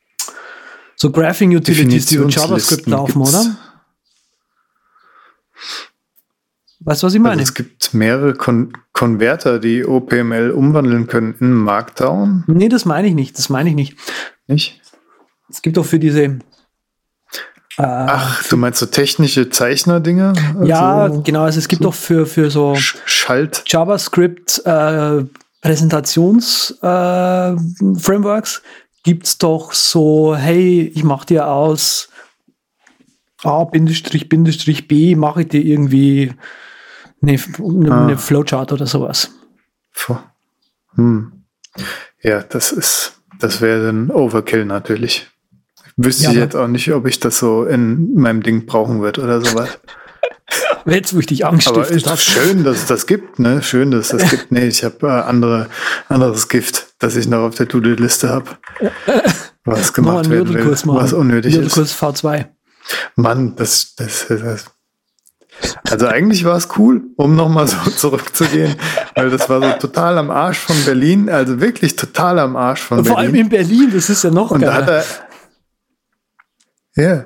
so Graphing Utilities, die über JavaScript laufen, gibt's. oder? Weißt du, was ich meine?
Also es gibt mehrere Kon Konverter, die OPML umwandeln können in Markdown.
Nee, das meine ich nicht. Das meine ich nicht.
Nicht?
Es gibt auch für diese. Äh,
Ach, du meinst so technische Zeichner-Dinge?
Also ja, genau. Also es gibt so auch für, für so
Schalt.
JavaScript äh, Präsentations-Frameworks äh, gibt es doch so, hey, ich mache dir aus A, Bindestrich, Bindestrich B, mache ich dir irgendwie eine, eine, ah. eine Flowchart oder sowas.
Hm. Ja, das ist, das wäre ein Overkill natürlich. Wüsste ja, ich jetzt auch nicht, ob ich das so in meinem Ding brauchen würde oder sowas. *laughs*
Jetzt, wo ich dich angestiftet
habe. Schön, dass es das gibt, ne? Schön, dass es das gibt. Nee, ich habe äh, andere, anderes Gift, das ich noch auf der To-Do-Liste habe. Was *laughs* gemacht werden will, was unnötig
Jodelkurs ist. V2.
Mann, das, das, das also eigentlich war es cool, um nochmal so *laughs* zurückzugehen, weil das war so total am Arsch von Berlin, also wirklich total am Arsch von
Vor
Berlin.
Vor allem in Berlin, das ist ja noch
Und geiler. da hat er, ja,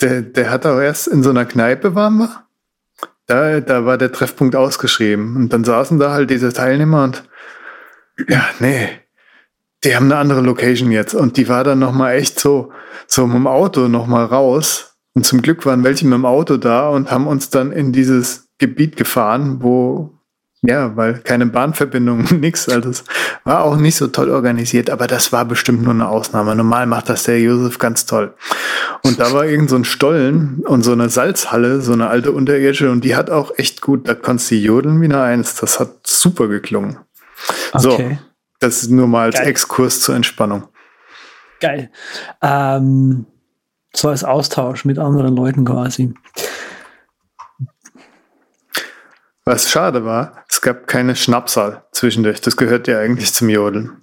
der, der hat auch erst in so einer Kneipe waren wir da, da war der Treffpunkt ausgeschrieben. Und dann saßen da halt diese Teilnehmer und ja, nee, die haben eine andere Location jetzt. Und die war dann nochmal echt so, so mit dem Auto nochmal raus. Und zum Glück waren welche mit dem Auto da und haben uns dann in dieses Gebiet gefahren, wo, ja, weil keine Bahnverbindung, *laughs* nix. Also es war auch nicht so toll organisiert, aber das war bestimmt nur eine Ausnahme. Normal macht das der Josef ganz toll. Und da war irgend so ein Stollen und so eine Salzhalle, so eine alte unterirdische, und die hat auch echt gut, da konntest du jodeln wie eine Eins. Das hat super geklungen. Okay. So, das ist nur mal als Geil. Exkurs zur Entspannung.
Geil. Ähm, so als Austausch mit anderen Leuten quasi.
Was schade war, es gab keine Schnapsal zwischendurch. Das gehört ja eigentlich zum Jodeln.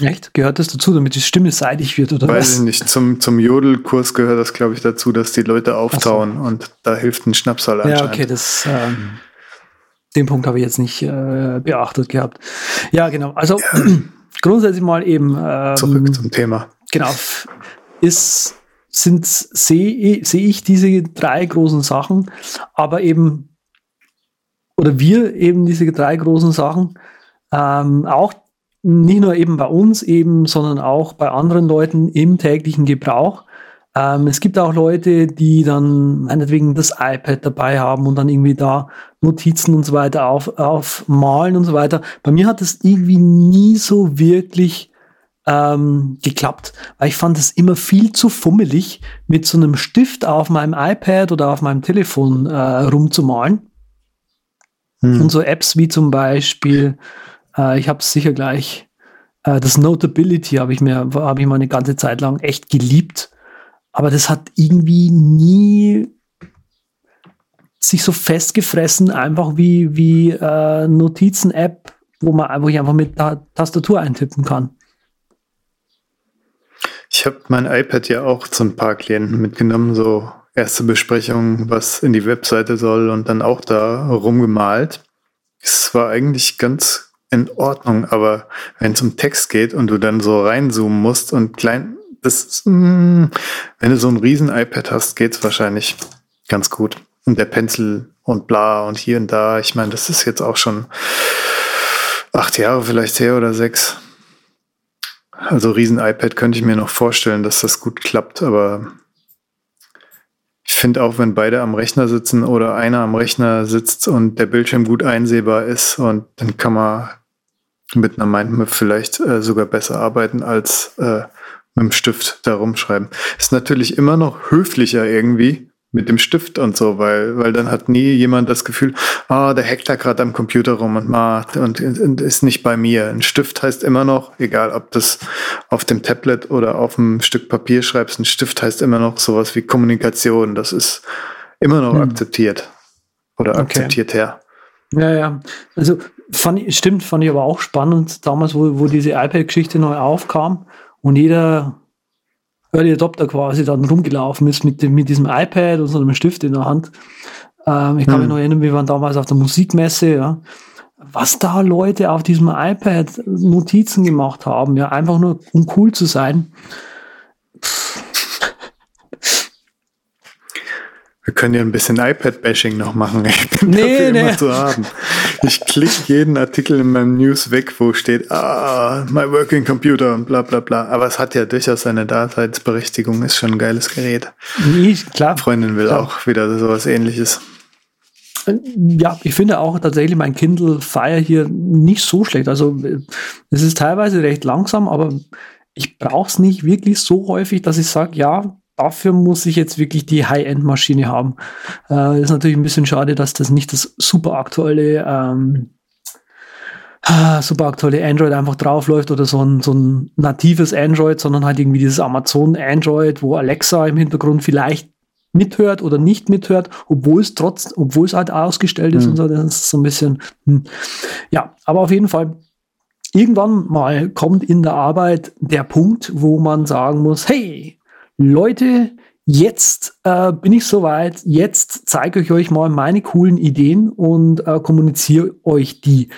Echt? Gehört das dazu, damit die Stimme seidig wird oder
Weiß
was?
ich nicht. Zum, zum Jodelkurs gehört das, glaube ich, dazu, dass die Leute auftauen so. und da hilft ein Schnapsal
anscheinend. Ja, okay, das, ähm, den Punkt habe ich jetzt nicht äh, beachtet gehabt. Ja, genau. Also ja. *clears throat* grundsätzlich mal eben. Ähm,
Zurück zum Thema.
Genau. Ist, sehe seh ich diese drei großen Sachen, aber eben oder wir eben diese drei großen Sachen, ähm, auch nicht nur eben bei uns eben, sondern auch bei anderen Leuten im täglichen Gebrauch. Ähm, es gibt auch Leute, die dann meinetwegen das iPad dabei haben und dann irgendwie da Notizen und so weiter auf, aufmalen und so weiter. Bei mir hat das irgendwie nie so wirklich ähm, geklappt, weil ich fand es immer viel zu fummelig, mit so einem Stift auf meinem iPad oder auf meinem Telefon äh, rumzumalen. Hm. Und so Apps wie zum Beispiel, äh, ich habe es sicher gleich, äh, das Notability habe ich mir, habe ich mal eine ganze Zeit lang echt geliebt. Aber das hat irgendwie nie sich so festgefressen, einfach wie, wie äh, Notizen-App wo man, wo ich einfach mit der Tastatur eintippen kann.
Ich habe mein iPad ja auch zu ein paar Klienten mitgenommen, so erste Besprechung, was in die Webseite soll und dann auch da rumgemalt. Es war eigentlich ganz in Ordnung, aber wenn es um Text geht und du dann so reinzoomen musst und klein, das, mh, hm, wenn du so ein riesen iPad hast, geht's wahrscheinlich ganz gut. Und der Pencil und bla und hier und da, ich meine, das ist jetzt auch schon acht Jahre vielleicht her oder sechs. Also riesen iPad könnte ich mir noch vorstellen, dass das gut klappt, aber ich finde auch, wenn beide am Rechner sitzen oder einer am Rechner sitzt und der Bildschirm gut einsehbar ist und dann kann man mit einer Mindmap vielleicht äh, sogar besser arbeiten als äh, mit dem Stift da rumschreiben. Ist natürlich immer noch höflicher irgendwie, mit dem Stift und so, weil, weil dann hat nie jemand das Gefühl, ah, der hackt da gerade am Computer rum und macht und, und, ist nicht bei mir. Ein Stift heißt immer noch, egal ob das auf dem Tablet oder auf einem Stück Papier schreibst, ein Stift heißt immer noch sowas wie Kommunikation. Das ist immer noch hm. akzeptiert oder okay. akzeptiert her.
Ja, ja. Also fand ich, stimmt, fand ich aber auch spannend damals, wo, wo diese iPad-Geschichte neu aufkam und jeder Early Adopter quasi dann rumgelaufen ist mit, dem, mit diesem iPad und so einem Stift in der Hand. Ähm, ich kann hm. mich noch erinnern, wir waren damals auf der Musikmesse, ja. Was da Leute auf diesem iPad Notizen gemacht haben, ja, einfach nur um cool zu sein.
Wir können ja ein bisschen iPad-Bashing noch machen. *laughs* Ich bin nee, dafür nee. immer zu haben. Ich klicke jeden Artikel in meinem News weg, wo steht, ah, my working computer und bla bla bla. Aber es hat ja durchaus seine Daseinsberechtigung, ist schon ein geiles Gerät.
Nee, klar.
Freundin will klar. auch wieder sowas ähnliches.
Ja, ich finde auch tatsächlich mein Kindle Fire hier nicht so schlecht. Also es ist teilweise recht langsam, aber ich brauche es nicht wirklich so häufig, dass ich sage, ja, dafür muss ich jetzt wirklich die High-End-Maschine haben. Äh, ist natürlich ein bisschen schade, dass das nicht das super aktuelle, ähm, ah, super aktuelle Android einfach draufläuft oder so ein, so ein natives Android, sondern halt irgendwie dieses Amazon Android, wo Alexa im Hintergrund vielleicht mithört oder nicht mithört, obwohl es trotz, obwohl es halt ausgestellt ist mhm. und so, das ist so ein bisschen, hm. ja, aber auf jeden Fall, irgendwann mal kommt in der Arbeit der Punkt, wo man sagen muss, hey, Leute, jetzt äh, bin ich soweit, jetzt zeige ich euch mal meine coolen Ideen und äh, kommuniziere euch die.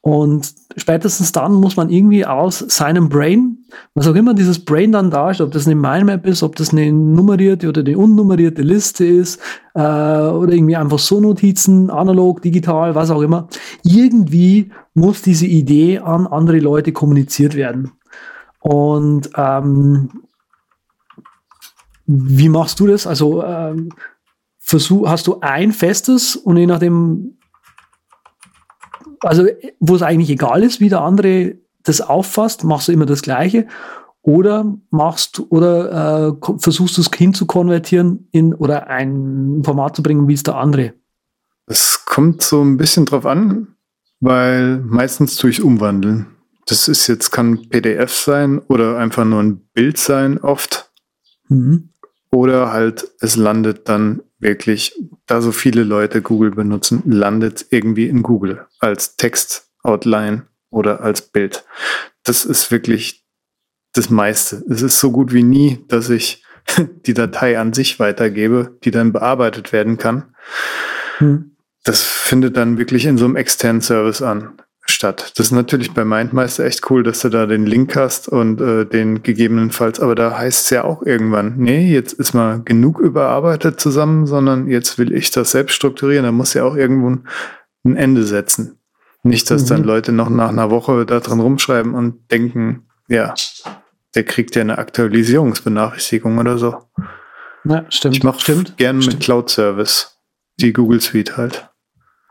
Und spätestens dann muss man irgendwie aus seinem Brain, was auch immer dieses Brain dann da ist, ob das eine Mindmap ist, ob das eine nummerierte oder eine unnummerierte Liste ist, äh, oder irgendwie einfach so Notizen, analog, digital, was auch immer, irgendwie muss diese Idee an andere Leute kommuniziert werden. Und ähm, wie machst du das? Also ähm, versuch, hast du ein festes und je nachdem, also wo es eigentlich egal ist, wie der andere das auffasst, machst du immer das Gleiche oder machst oder äh, versuchst du es hinzukonvertieren in oder ein Format zu bringen, wie es der andere?
Es kommt so ein bisschen drauf an, weil meistens tue ich umwandeln. Das ist jetzt kann PDF sein oder einfach nur ein Bild sein oft. Mhm. Oder halt, es landet dann wirklich, da so viele Leute Google benutzen, landet irgendwie in Google als Text, Outline oder als Bild. Das ist wirklich das meiste. Es ist so gut wie nie, dass ich *laughs* die Datei an sich weitergebe, die dann bearbeitet werden kann. Hm. Das findet dann wirklich in so einem externen Service an statt. Das ist natürlich bei Mindmeister echt cool, dass du da den Link hast und äh, den gegebenenfalls, aber da heißt es ja auch irgendwann, nee, jetzt ist mal genug überarbeitet zusammen, sondern jetzt will ich das selbst strukturieren. Da muss ja auch irgendwo ein, ein Ende setzen. Nicht, dass mhm. dann Leute noch nach einer Woche da drin rumschreiben und denken, ja, der kriegt ja eine Aktualisierungsbenachrichtigung oder so.
Ja, stimmt.
Ich mache gerne mit Cloud Service, die Google Suite halt.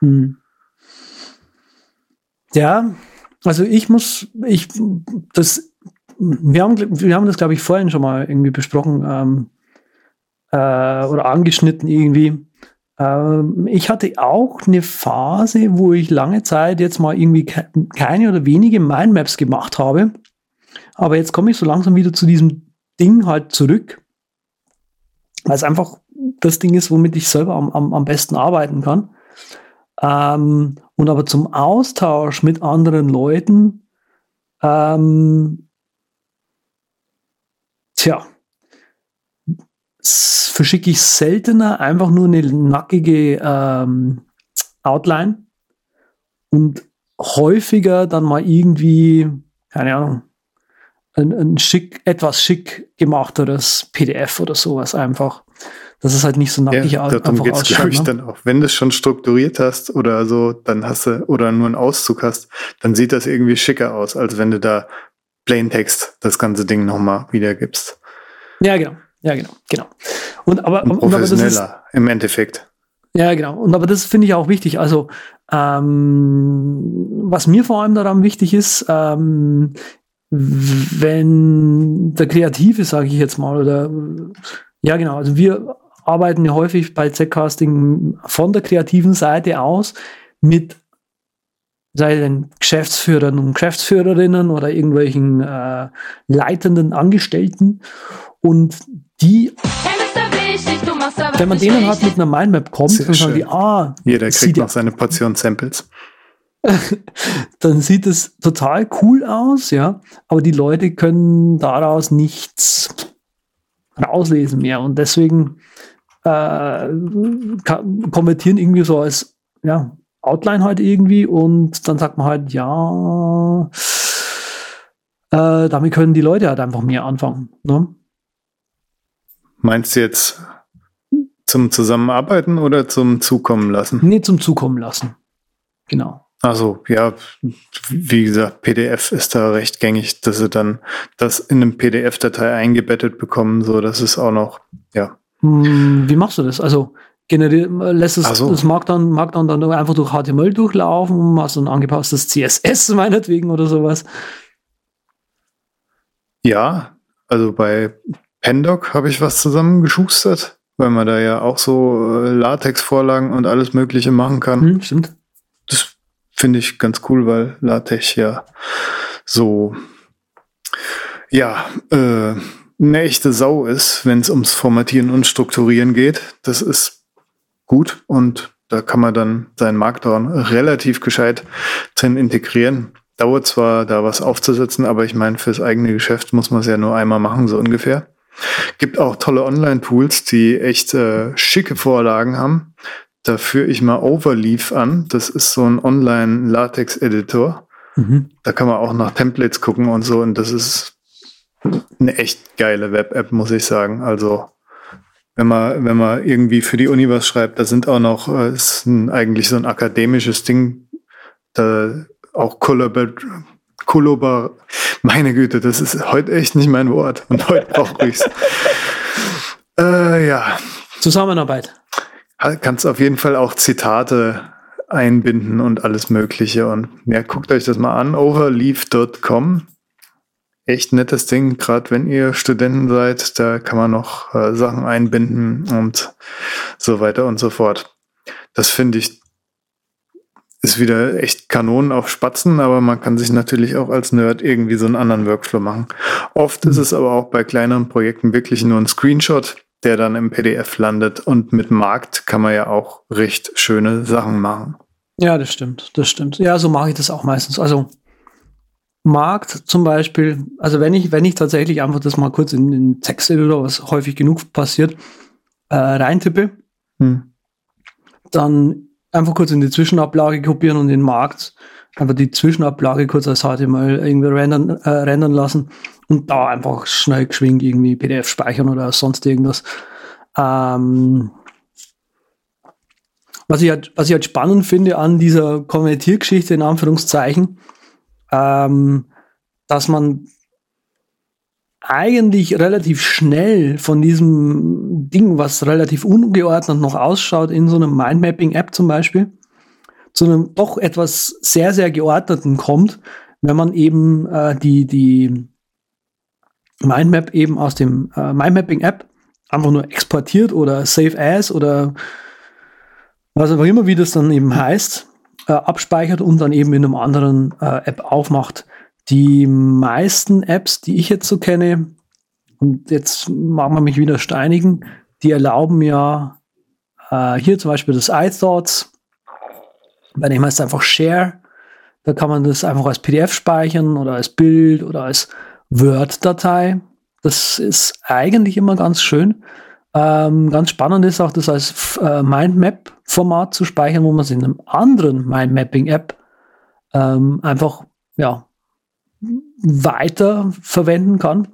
Mhm.
Ja, also ich muss, ich, das, wir haben, wir haben das, glaube ich, vorhin schon mal irgendwie besprochen ähm, äh, oder angeschnitten irgendwie. Ähm, ich hatte auch eine Phase, wo ich lange Zeit jetzt mal irgendwie ke keine oder wenige Mindmaps gemacht habe. Aber jetzt komme ich so langsam wieder zu diesem Ding halt zurück, weil es einfach das Ding ist, womit ich selber am, am, am besten arbeiten kann. Ähm, Und aber zum Austausch mit anderen Leuten, ähm, tja, verschicke ich seltener einfach nur eine nackige ähm, Outline und häufiger dann mal irgendwie, keine Ahnung, ein, ein schick, etwas schick gemachteres PDF oder sowas einfach. Das ist halt nicht so nackig
ja, darum geht's, glaube ich, ne? dann auch. Wenn du es schon strukturiert hast oder so, dann hast du, oder nur einen Auszug hast, dann sieht das irgendwie schicker aus, als wenn du da Plaintext das ganze Ding nochmal wiedergibst.
Ja, genau. Ja, genau, genau. Und aber,
und professioneller und aber ist, im Endeffekt.
Ja, genau. Und aber das finde ich auch wichtig. Also ähm, was mir vor allem daran wichtig ist, ähm, wenn der Kreative, sage ich jetzt mal, oder ja genau, also wir arbeiten ja häufig bei Z-Casting von der kreativen Seite aus mit sei denn Geschäftsführern und Geschäftsführerinnen oder irgendwelchen äh, leitenden Angestellten. Und die wenn man denen halt mit einer Mindmap kommt, Sehr dann sagen die, ah,
jeder kriegt noch seine Portion Samples. *laughs*
dann sieht es total cool aus, ja, aber die Leute können daraus nichts rauslesen mehr. Und deswegen äh, konvertieren irgendwie so als ja, Outline halt irgendwie und dann sagt man halt, ja, äh, damit können die Leute halt einfach mehr anfangen. Ne?
Meinst du jetzt zum Zusammenarbeiten oder zum Zukommen lassen?
Nee, zum Zukommen lassen. Genau.
Also ja, wie gesagt, PDF ist da recht gängig, dass sie dann das in einem PDF-Datei eingebettet bekommen, so dass es auch noch, ja.
Hm, wie machst du das? Also lässt es so. das Markdown, Markdown dann einfach durch HTML durchlaufen, hast du ein angepasstes CSS *laughs* meinetwegen oder sowas?
Ja, also bei Pendoc habe ich was zusammengeschustert, weil man da ja auch so äh, Latex-Vorlagen und alles Mögliche machen kann. Hm,
stimmt.
Das finde ich ganz cool, weil Latex ja so, ja, äh, eine echte Sau ist, wenn es ums Formatieren und Strukturieren geht. Das ist gut und da kann man dann seinen Markdown relativ gescheit drin integrieren. Dauert zwar da was aufzusetzen, aber ich meine, fürs eigene Geschäft muss man es ja nur einmal machen, so ungefähr. Gibt auch tolle Online-Tools, die echt äh, schicke Vorlagen haben. Da führe ich mal Overleaf an. Das ist so ein Online-Latex-Editor. Mhm. Da kann man auch nach Templates gucken und so. Und das ist eine echt geile Web-App, muss ich sagen. Also wenn man, wenn man irgendwie für die Uni was schreibt, da sind auch noch, äh, ist ein, eigentlich so ein akademisches Ding, da auch Kollabor, Kollabor, meine Güte, das ist heute echt nicht mein Wort und heute *laughs* brauche ich's. äh, ja.
Zusammenarbeit
kannst auf jeden Fall auch Zitate einbinden und alles Mögliche. Und ja, guckt euch das mal an, overleaf.com. Echt nettes Ding, gerade wenn ihr Studenten seid, da kann man noch äh, Sachen einbinden und so weiter und so fort. Das finde ich ist wieder echt Kanonen auf Spatzen, aber man kann sich natürlich auch als Nerd irgendwie so einen anderen Workflow machen. Oft ist es aber auch bei kleineren Projekten wirklich nur ein Screenshot, der dann im PDF landet. Und mit Markt kann man ja auch recht schöne Sachen machen.
Ja, das stimmt, das stimmt. Ja, so mache ich das auch meistens. Also Markt zum Beispiel, also wenn ich, wenn ich tatsächlich einfach das mal kurz in den Texteditor, was häufig genug passiert, äh, reintippe, hm. dann einfach kurz in die Zwischenablage kopieren und den Markt einfach die Zwischenablage kurz als HTML irgendwie rendern, äh, rendern lassen und da einfach schnell geschwingt irgendwie PDF speichern oder sonst irgendwas. Ähm, was ich halt, was ich halt spannend finde an dieser Konvertiergeschichte in Anführungszeichen, ähm, dass man eigentlich relativ schnell von diesem Ding, was relativ ungeordnet noch ausschaut, in so einem Mindmapping-App zum Beispiel, zu einem doch etwas sehr, sehr geordneten kommt, wenn man eben äh, die, die Mindmap eben aus dem äh, Mindmapping-App einfach nur exportiert oder Save As oder was auch immer, wie das dann eben heißt, äh, abspeichert und dann eben in einem anderen äh, App aufmacht. Die meisten Apps, die ich jetzt so kenne, und jetzt machen wir mich wieder steinigen, die erlauben ja äh, hier zum Beispiel das iThoughts, Bei dem heißt es einfach Share. Da kann man das einfach als PDF speichern oder als Bild oder als Word-Datei. Das ist eigentlich immer ganz schön. Ähm, ganz spannend ist auch, das als äh, Mindmap-Format zu speichern, wo man es in einem anderen Mindmapping-App ähm, einfach ja, weiter verwenden kann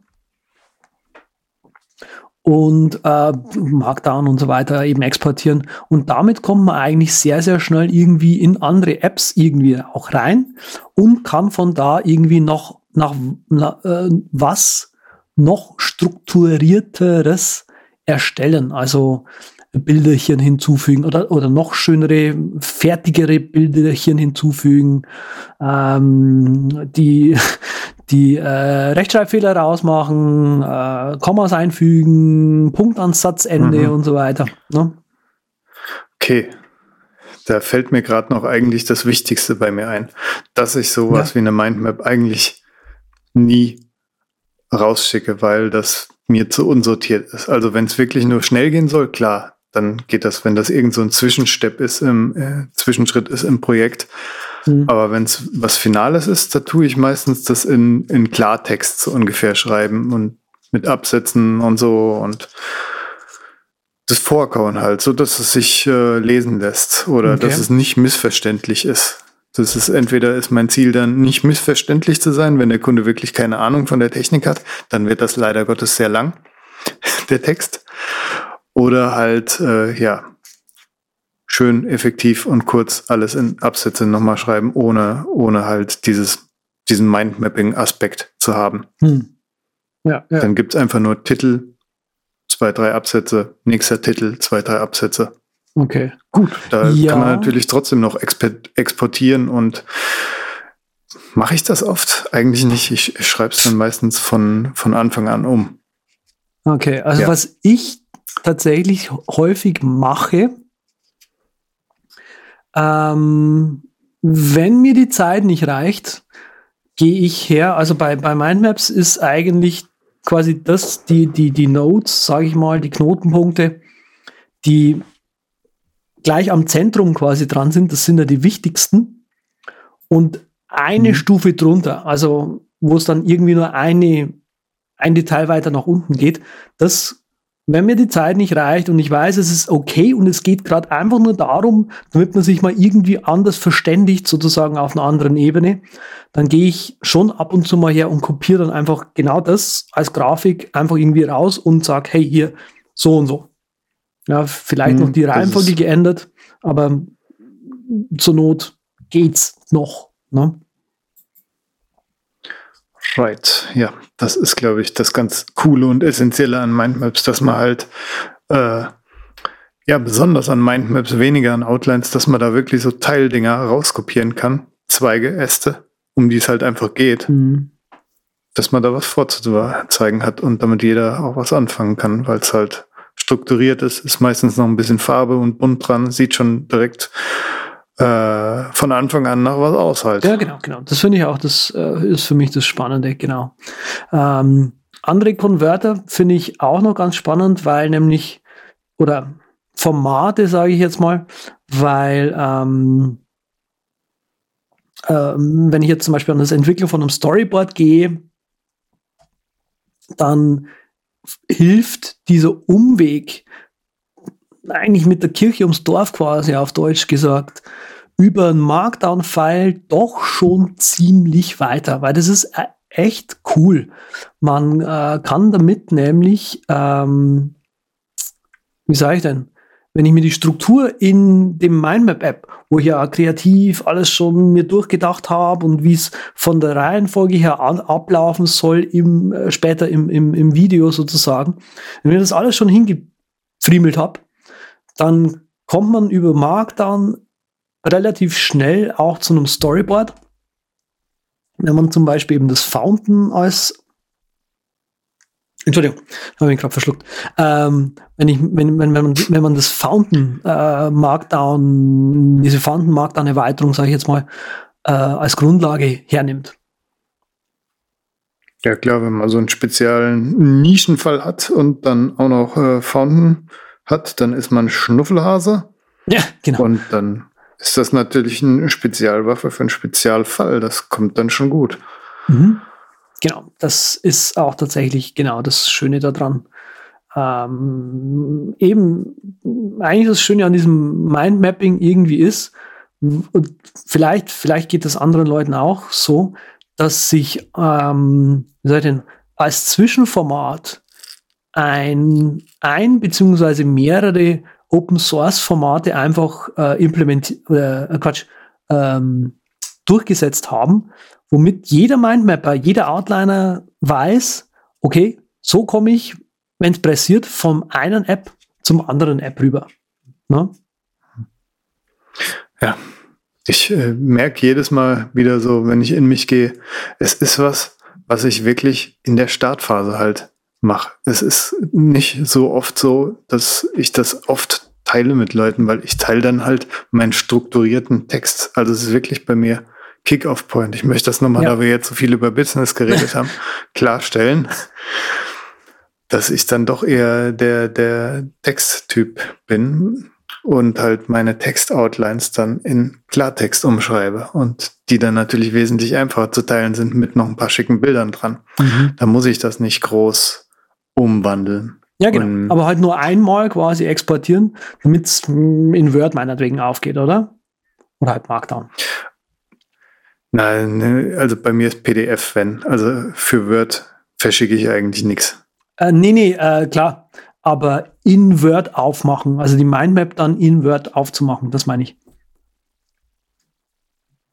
und äh, Markdown und so weiter eben exportieren. Und damit kommt man eigentlich sehr, sehr schnell irgendwie in andere Apps irgendwie auch rein und kann von da irgendwie noch nach, nach äh, was noch strukturierteres erstellen. Also Bilderchen hinzufügen oder, oder noch schönere, fertigere Bilderchen hinzufügen, ähm, die, *laughs* die äh, Rechtschreibfehler rausmachen, äh, Kommas einfügen, Punktansatzende mhm. und so weiter. Ne?
Okay. Da fällt mir gerade noch eigentlich das Wichtigste bei mir ein, dass ich sowas ja. wie eine Mindmap eigentlich nie rausschicke, weil das mir zu unsortiert ist. Also wenn es wirklich nur schnell gehen soll, klar, dann geht das, wenn das irgend so ein Zwischenstep ist, im äh, Zwischenschritt ist im Projekt. Mhm. Aber wenn es was Finales ist, da tue ich meistens das in, in Klartext so ungefähr schreiben und mit Absätzen und so und das Vorkauen halt, so dass es sich äh, lesen lässt oder okay. dass es nicht missverständlich ist. Das ist entweder ist mein Ziel dann nicht missverständlich zu sein, wenn der Kunde wirklich keine Ahnung von der Technik hat, dann wird das leider Gottes sehr lang, *laughs* der Text. Oder halt, äh, ja, schön effektiv und kurz alles in Absätze nochmal schreiben, ohne, ohne halt dieses, diesen Mindmapping-Aspekt zu haben. Hm. Ja, ja. Dann gibt's einfach nur Titel, zwei, drei Absätze, nächster Titel, zwei, drei Absätze.
Okay,
gut. Da ja. kann man natürlich trotzdem noch exportieren und mache ich das oft? Eigentlich nicht. Ich, ich schreibe es dann meistens von, von Anfang an um.
Okay, also ja. was ich tatsächlich häufig mache, ähm, wenn mir die Zeit nicht reicht, gehe ich her. Also bei, bei Mindmaps ist eigentlich quasi das, die, die, die Nodes, sage ich mal, die Knotenpunkte, die gleich am Zentrum quasi dran sind. Das sind ja die wichtigsten. Und eine mhm. Stufe drunter, also wo es dann irgendwie nur eine, ein Detail weiter nach unten geht, das wenn mir die Zeit nicht reicht und ich weiß, es ist okay und es geht gerade einfach nur darum, damit man sich mal irgendwie anders verständigt, sozusagen auf einer anderen Ebene, dann gehe ich schon ab und zu mal her und kopiere dann einfach genau das als Grafik einfach irgendwie raus und sage, hey, hier, so und so. Ja, vielleicht hm, noch die Reihenfolge geändert, aber zur Not geht's noch. Ne?
Right, ja, das ist, glaube ich, das ganz Coole und Essentielle an Mindmaps, dass man halt, äh, ja, besonders an Mindmaps, weniger an Outlines, dass man da wirklich so Teildinger rauskopieren kann, Zweige, Äste, um die es halt einfach geht, mhm. dass man da was vorzuzeigen hat und damit jeder auch was anfangen kann, weil es halt strukturiert ist, ist meistens noch ein bisschen Farbe und bunt dran, sieht schon direkt äh, von Anfang an nach was aus halt.
Ja, genau, genau. Das finde ich auch, das äh, ist für mich das Spannende, genau. Ähm, andere Konverter finde ich auch noch ganz spannend, weil nämlich, oder Formate, sage ich jetzt mal, weil ähm, ähm, wenn ich jetzt zum Beispiel an das Entwickeln von einem Storyboard gehe, dann hilft dieser Umweg eigentlich mit der Kirche ums Dorf quasi auf Deutsch gesagt, über einen Markdown-File doch schon ziemlich weiter, weil das ist äh, echt cool. Man äh, kann damit nämlich, ähm, wie sage ich denn, wenn ich mir die Struktur in dem Mindmap-App, wo ich ja kreativ alles schon mir durchgedacht habe und wie es von der Reihenfolge her an, ablaufen soll, im, äh, später im, im, im Video sozusagen, wenn ich das alles schon hingefriemelt habe, dann kommt man über Markdown relativ schnell auch zu einem Storyboard. Wenn man zum Beispiel eben das Fountain als Entschuldigung, habe ich gerade verschluckt. Ähm, wenn, ich, wenn, wenn, wenn, man, wenn man das Fountain äh, Markdown, diese Fountain Markdown Erweiterung, sage ich jetzt mal, äh, als Grundlage hernimmt.
Ja klar, wenn man so einen speziellen Nischenfall hat und dann auch noch äh, Fountain hat, dann ist man Schnuffelhase.
Ja, genau.
Und dann ist das natürlich eine Spezialwaffe für einen Spezialfall. Das kommt dann schon gut.
Mhm. Genau, das ist auch tatsächlich genau das Schöne daran. Ähm, eben eigentlich das Schöne an diesem Mindmapping irgendwie ist, und vielleicht, vielleicht geht das anderen Leuten auch so, dass sich, ähm, wie soll ich denn, als Zwischenformat ein, ein beziehungsweise mehrere Open Source Formate einfach äh, implementiert, äh, Quatsch, ähm, durchgesetzt haben, womit jeder Mindmapper, jeder Outliner weiß, okay, so komme ich, wenn es pressiert, vom einen App zum anderen App rüber. Ne?
Ja, ich äh, merke jedes Mal wieder so, wenn ich in mich gehe, es ist was, was ich wirklich in der Startphase halt mache. Es ist nicht so oft so, dass ich das oft teile mit Leuten, weil ich teile dann halt meinen strukturierten Text. Also es ist wirklich bei mir Kick-off-Point. Ich möchte das nochmal, ja. da wir jetzt so viel über Business geredet haben, *laughs* klarstellen, dass ich dann doch eher der, der Texttyp bin und halt meine Textoutlines dann in Klartext umschreibe und die dann natürlich wesentlich einfacher zu teilen sind mit noch ein paar schicken Bildern dran. Mhm. Da muss ich das nicht groß umwandeln.
Ja, genau. Und Aber halt nur einmal quasi exportieren, damit es in Word meinetwegen aufgeht, oder? Oder halt Markdown.
Nein, ne, also bei mir ist PDF, wenn. Also für Word verschicke ich eigentlich nichts.
Äh, nee, nee, äh, klar aber in Word aufmachen, also die Mindmap dann in Word aufzumachen, das meine ich.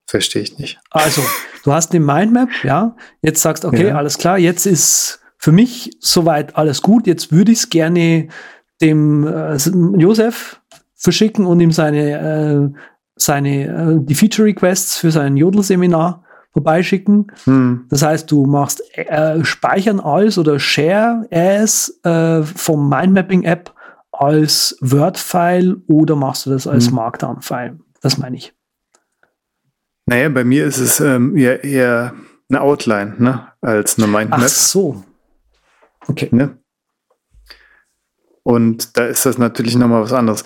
Verstehe ich nicht.
Also, du hast eine Mindmap, ja, jetzt sagst, okay, ja. alles klar, jetzt ist für mich soweit alles gut, jetzt würde ich es gerne dem äh, Josef verschicken und ihm seine, äh, seine äh, die Feature Requests für sein Jodel-Seminar vorbeischicken. Hm. Das heißt, du machst äh, Speichern als oder Share as äh, vom Mindmapping-App als Word-File oder machst du das als hm. Markdown-File? Das meine ich.
Naja, bei mir ist es ähm, eher, eher eine Outline, ne, als eine Mindmap. Ach
so.
Okay. Ne? Und da ist das natürlich nochmal was anderes.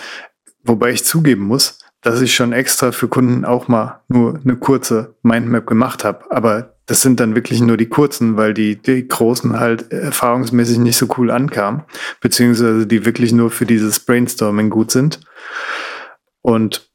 Wobei ich zugeben muss, dass ich schon extra für Kunden auch mal nur eine kurze Mindmap gemacht habe. Aber das sind dann wirklich nur die kurzen, weil die, die großen halt erfahrungsmäßig nicht so cool ankamen, beziehungsweise die wirklich nur für dieses Brainstorming gut sind. Und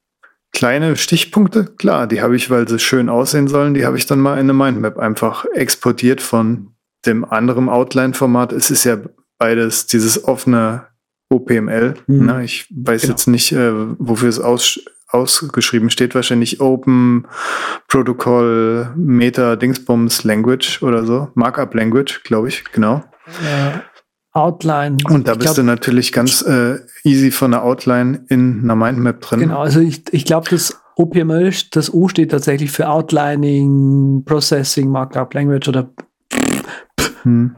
kleine Stichpunkte, klar, die habe ich, weil sie schön aussehen sollen, die habe ich dann mal in eine Mindmap einfach exportiert von dem anderen Outline-Format. Es ist ja beides dieses offene OPML. Mhm. Ne? Ich weiß genau. jetzt nicht, äh, wofür es aus, ausgeschrieben steht, wahrscheinlich Open Protocol Meta Dingsbums Language oder so. Markup Language, glaube ich, genau.
Äh, Outline.
Und da bist glaub, du natürlich ganz äh, easy von der Outline in einer Mindmap drin.
Genau, also ich, ich glaube, das OPML, das O steht tatsächlich für Outlining, Processing, Markup Language oder hm.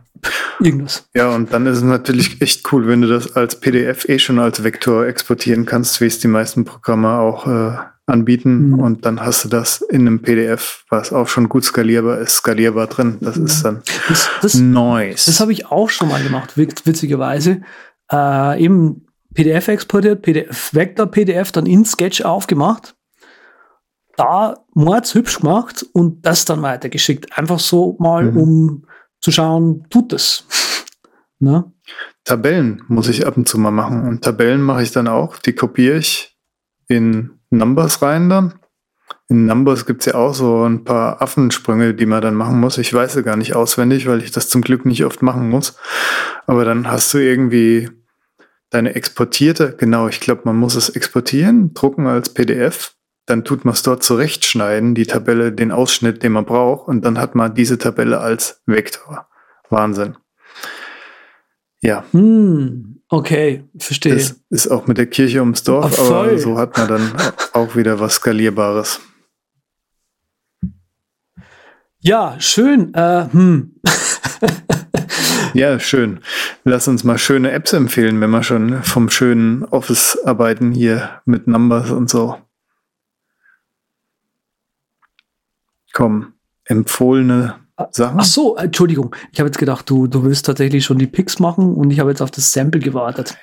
Irgendwas.
Ja, und dann ist es natürlich echt cool, wenn du das als PDF eh schon als Vektor exportieren kannst, wie es die meisten Programme auch äh, anbieten. Mhm. Und dann hast du das in einem PDF, was auch schon gut skalierbar ist, skalierbar drin. Das mhm. ist dann
das, das, nice. Das habe ich auch schon mal gemacht, witzigerweise. Äh, eben PDF exportiert, PDF, Vektor PDF dann in Sketch aufgemacht. Da mords hübsch gemacht und das dann weitergeschickt. Einfach so mal, mhm. um zu schauen, tut es. *laughs*
ne? Tabellen muss ich ab und zu mal machen. Und Tabellen mache ich dann auch. Die kopiere ich in Numbers rein dann. In Numbers gibt es ja auch so ein paar Affensprünge, die man dann machen muss. Ich weiß sie gar nicht auswendig, weil ich das zum Glück nicht oft machen muss. Aber dann hast du irgendwie deine exportierte, genau, ich glaube, man muss es exportieren, drucken als PDF dann tut man es dort zurechtschneiden, die Tabelle, den Ausschnitt, den man braucht, und dann hat man diese Tabelle als Vektor. Wahnsinn. Ja.
Hm, okay, verstehe. Das
ist auch mit der Kirche ums Dorf, oh, aber so hat man dann auch wieder was Skalierbares.
Ja, schön. Äh, hm.
ja, schön. Lass uns mal schöne Apps empfehlen, wenn wir schon vom schönen Office arbeiten hier mit Numbers und so. Komm, empfohlene Sachen.
Ach so, Entschuldigung. Ich habe jetzt gedacht, du, du willst tatsächlich schon die Picks machen und ich habe jetzt auf das Sample gewartet.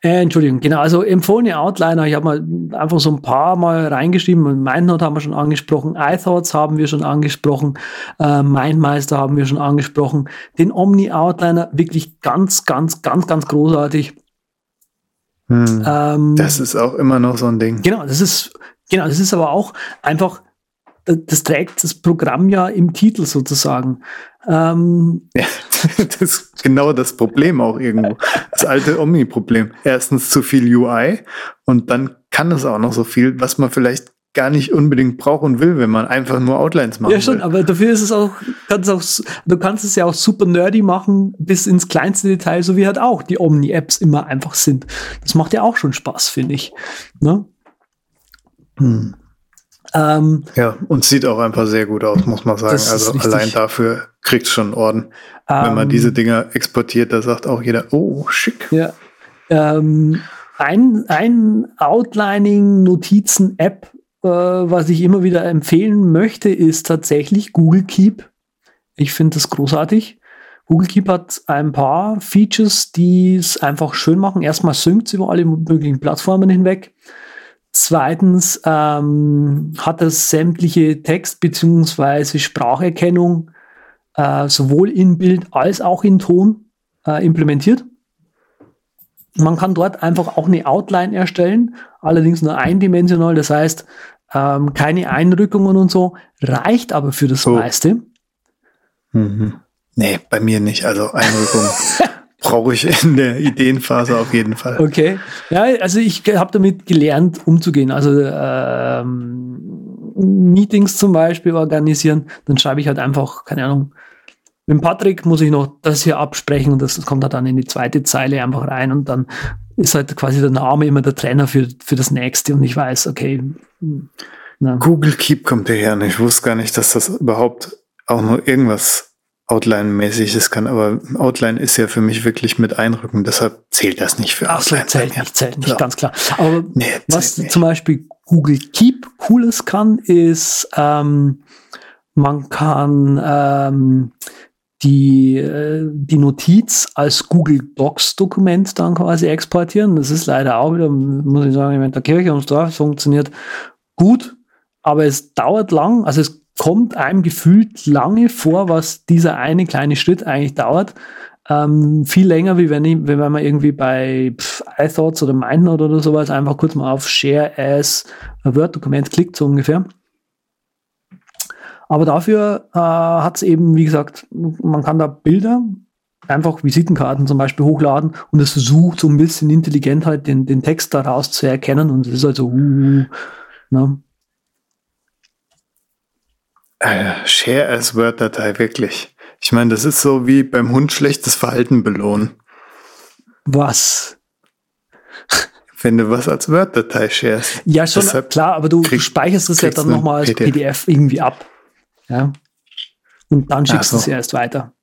Äh, Entschuldigung, genau. Also empfohlene Outliner, ich habe mal einfach so ein paar mal reingeschrieben. MindNote haben wir schon angesprochen, iThoughts haben wir schon angesprochen, äh, MindMeister haben wir schon angesprochen. Den Omni Outliner wirklich ganz, ganz, ganz, ganz großartig.
Hm. Ähm, das ist auch immer noch so ein Ding.
Genau, das ist, genau, das ist aber auch einfach das trägt das Programm ja im Titel sozusagen. Ähm, *laughs*
ja, das ist genau das Problem auch irgendwo. Das alte Omni-Problem. Erstens zu viel UI und dann kann es auch noch so viel, was man vielleicht gar nicht unbedingt braucht und will, wenn man einfach nur Outlines macht.
Ja, schon, will. aber dafür ist es auch, kannst auch, du kannst es ja auch super nerdy machen, bis ins kleinste Detail, so wie halt auch die Omni-Apps immer einfach sind. Das macht ja auch schon Spaß, finde ich. Ne?
Hm. Ähm, ja, und sieht auch einfach sehr gut aus, muss man sagen. Also allein dafür kriegt schon Orden. Ähm, Wenn man diese ähm, Dinger exportiert, da sagt auch jeder, oh, schick.
Ja. Ähm, ein, ein Outlining-Notizen-App, äh, was ich immer wieder empfehlen möchte, ist tatsächlich Google Keep. Ich finde das großartig. Google Keep hat ein paar Features, die es einfach schön machen. Erstmal synkt sie über alle möglichen Plattformen hinweg. Zweitens ähm, hat es sämtliche Text- bzw. Spracherkennung äh, sowohl in Bild als auch in Ton äh, implementiert. Man kann dort einfach auch eine Outline erstellen, allerdings nur eindimensional, das heißt ähm, keine Einrückungen und so, reicht aber für das oh. meiste.
Mhm. Nee, bei mir nicht, also Einrückungen. *laughs* brauche ich in der Ideenphase auf jeden Fall.
Okay. Ja, also ich habe damit gelernt, umzugehen. Also ähm, Meetings zum Beispiel organisieren, dann schreibe ich halt einfach, keine Ahnung, mit Patrick muss ich noch das hier absprechen und das kommt halt dann in die zweite Zeile einfach rein und dann ist halt quasi der Name immer der Trainer für, für das nächste und ich weiß, okay.
Na. Google Keep kommt hierher und ich wusste gar nicht, dass das überhaupt auch nur irgendwas Outline-mäßiges kann, aber Outline ist ja für mich wirklich mit Einrücken, deshalb zählt das nicht für
Ach so, zählt nicht, zählt nicht, so. ganz klar. Aber nee, was nicht. zum Beispiel Google Keep Cooles kann, ist, ähm, man kann ähm, die, äh, die Notiz als Google Docs Dokument dann quasi exportieren. Das ist leider auch wieder, muss ich sagen, in der Kirche ums Dorf funktioniert gut, aber es dauert lang, also es kommt einem gefühlt lange vor, was dieser eine kleine Schritt eigentlich dauert. Ähm, viel länger, wie wenn, ich, wenn man irgendwie bei iThoughts oder MindNote oder sowas einfach kurz mal auf Share as Word-Dokument klickt, so ungefähr. Aber dafür äh, hat es eben, wie gesagt, man kann da Bilder, einfach Visitenkarten zum Beispiel hochladen und es versucht so ein bisschen intelligent halt den, den Text daraus zu erkennen und es ist also, uh, ne?
Äh, Share as Word-Datei, wirklich. Ich meine, das ist so wie beim Hund schlechtes Verhalten belohnen.
Was?
Wenn du was als Word-Datei sharest.
Ja, schon Deshalb klar, aber du speicherst es ja dann nochmal als PDF. PDF. irgendwie ab. Ja. Und dann schickst du es erst weiter.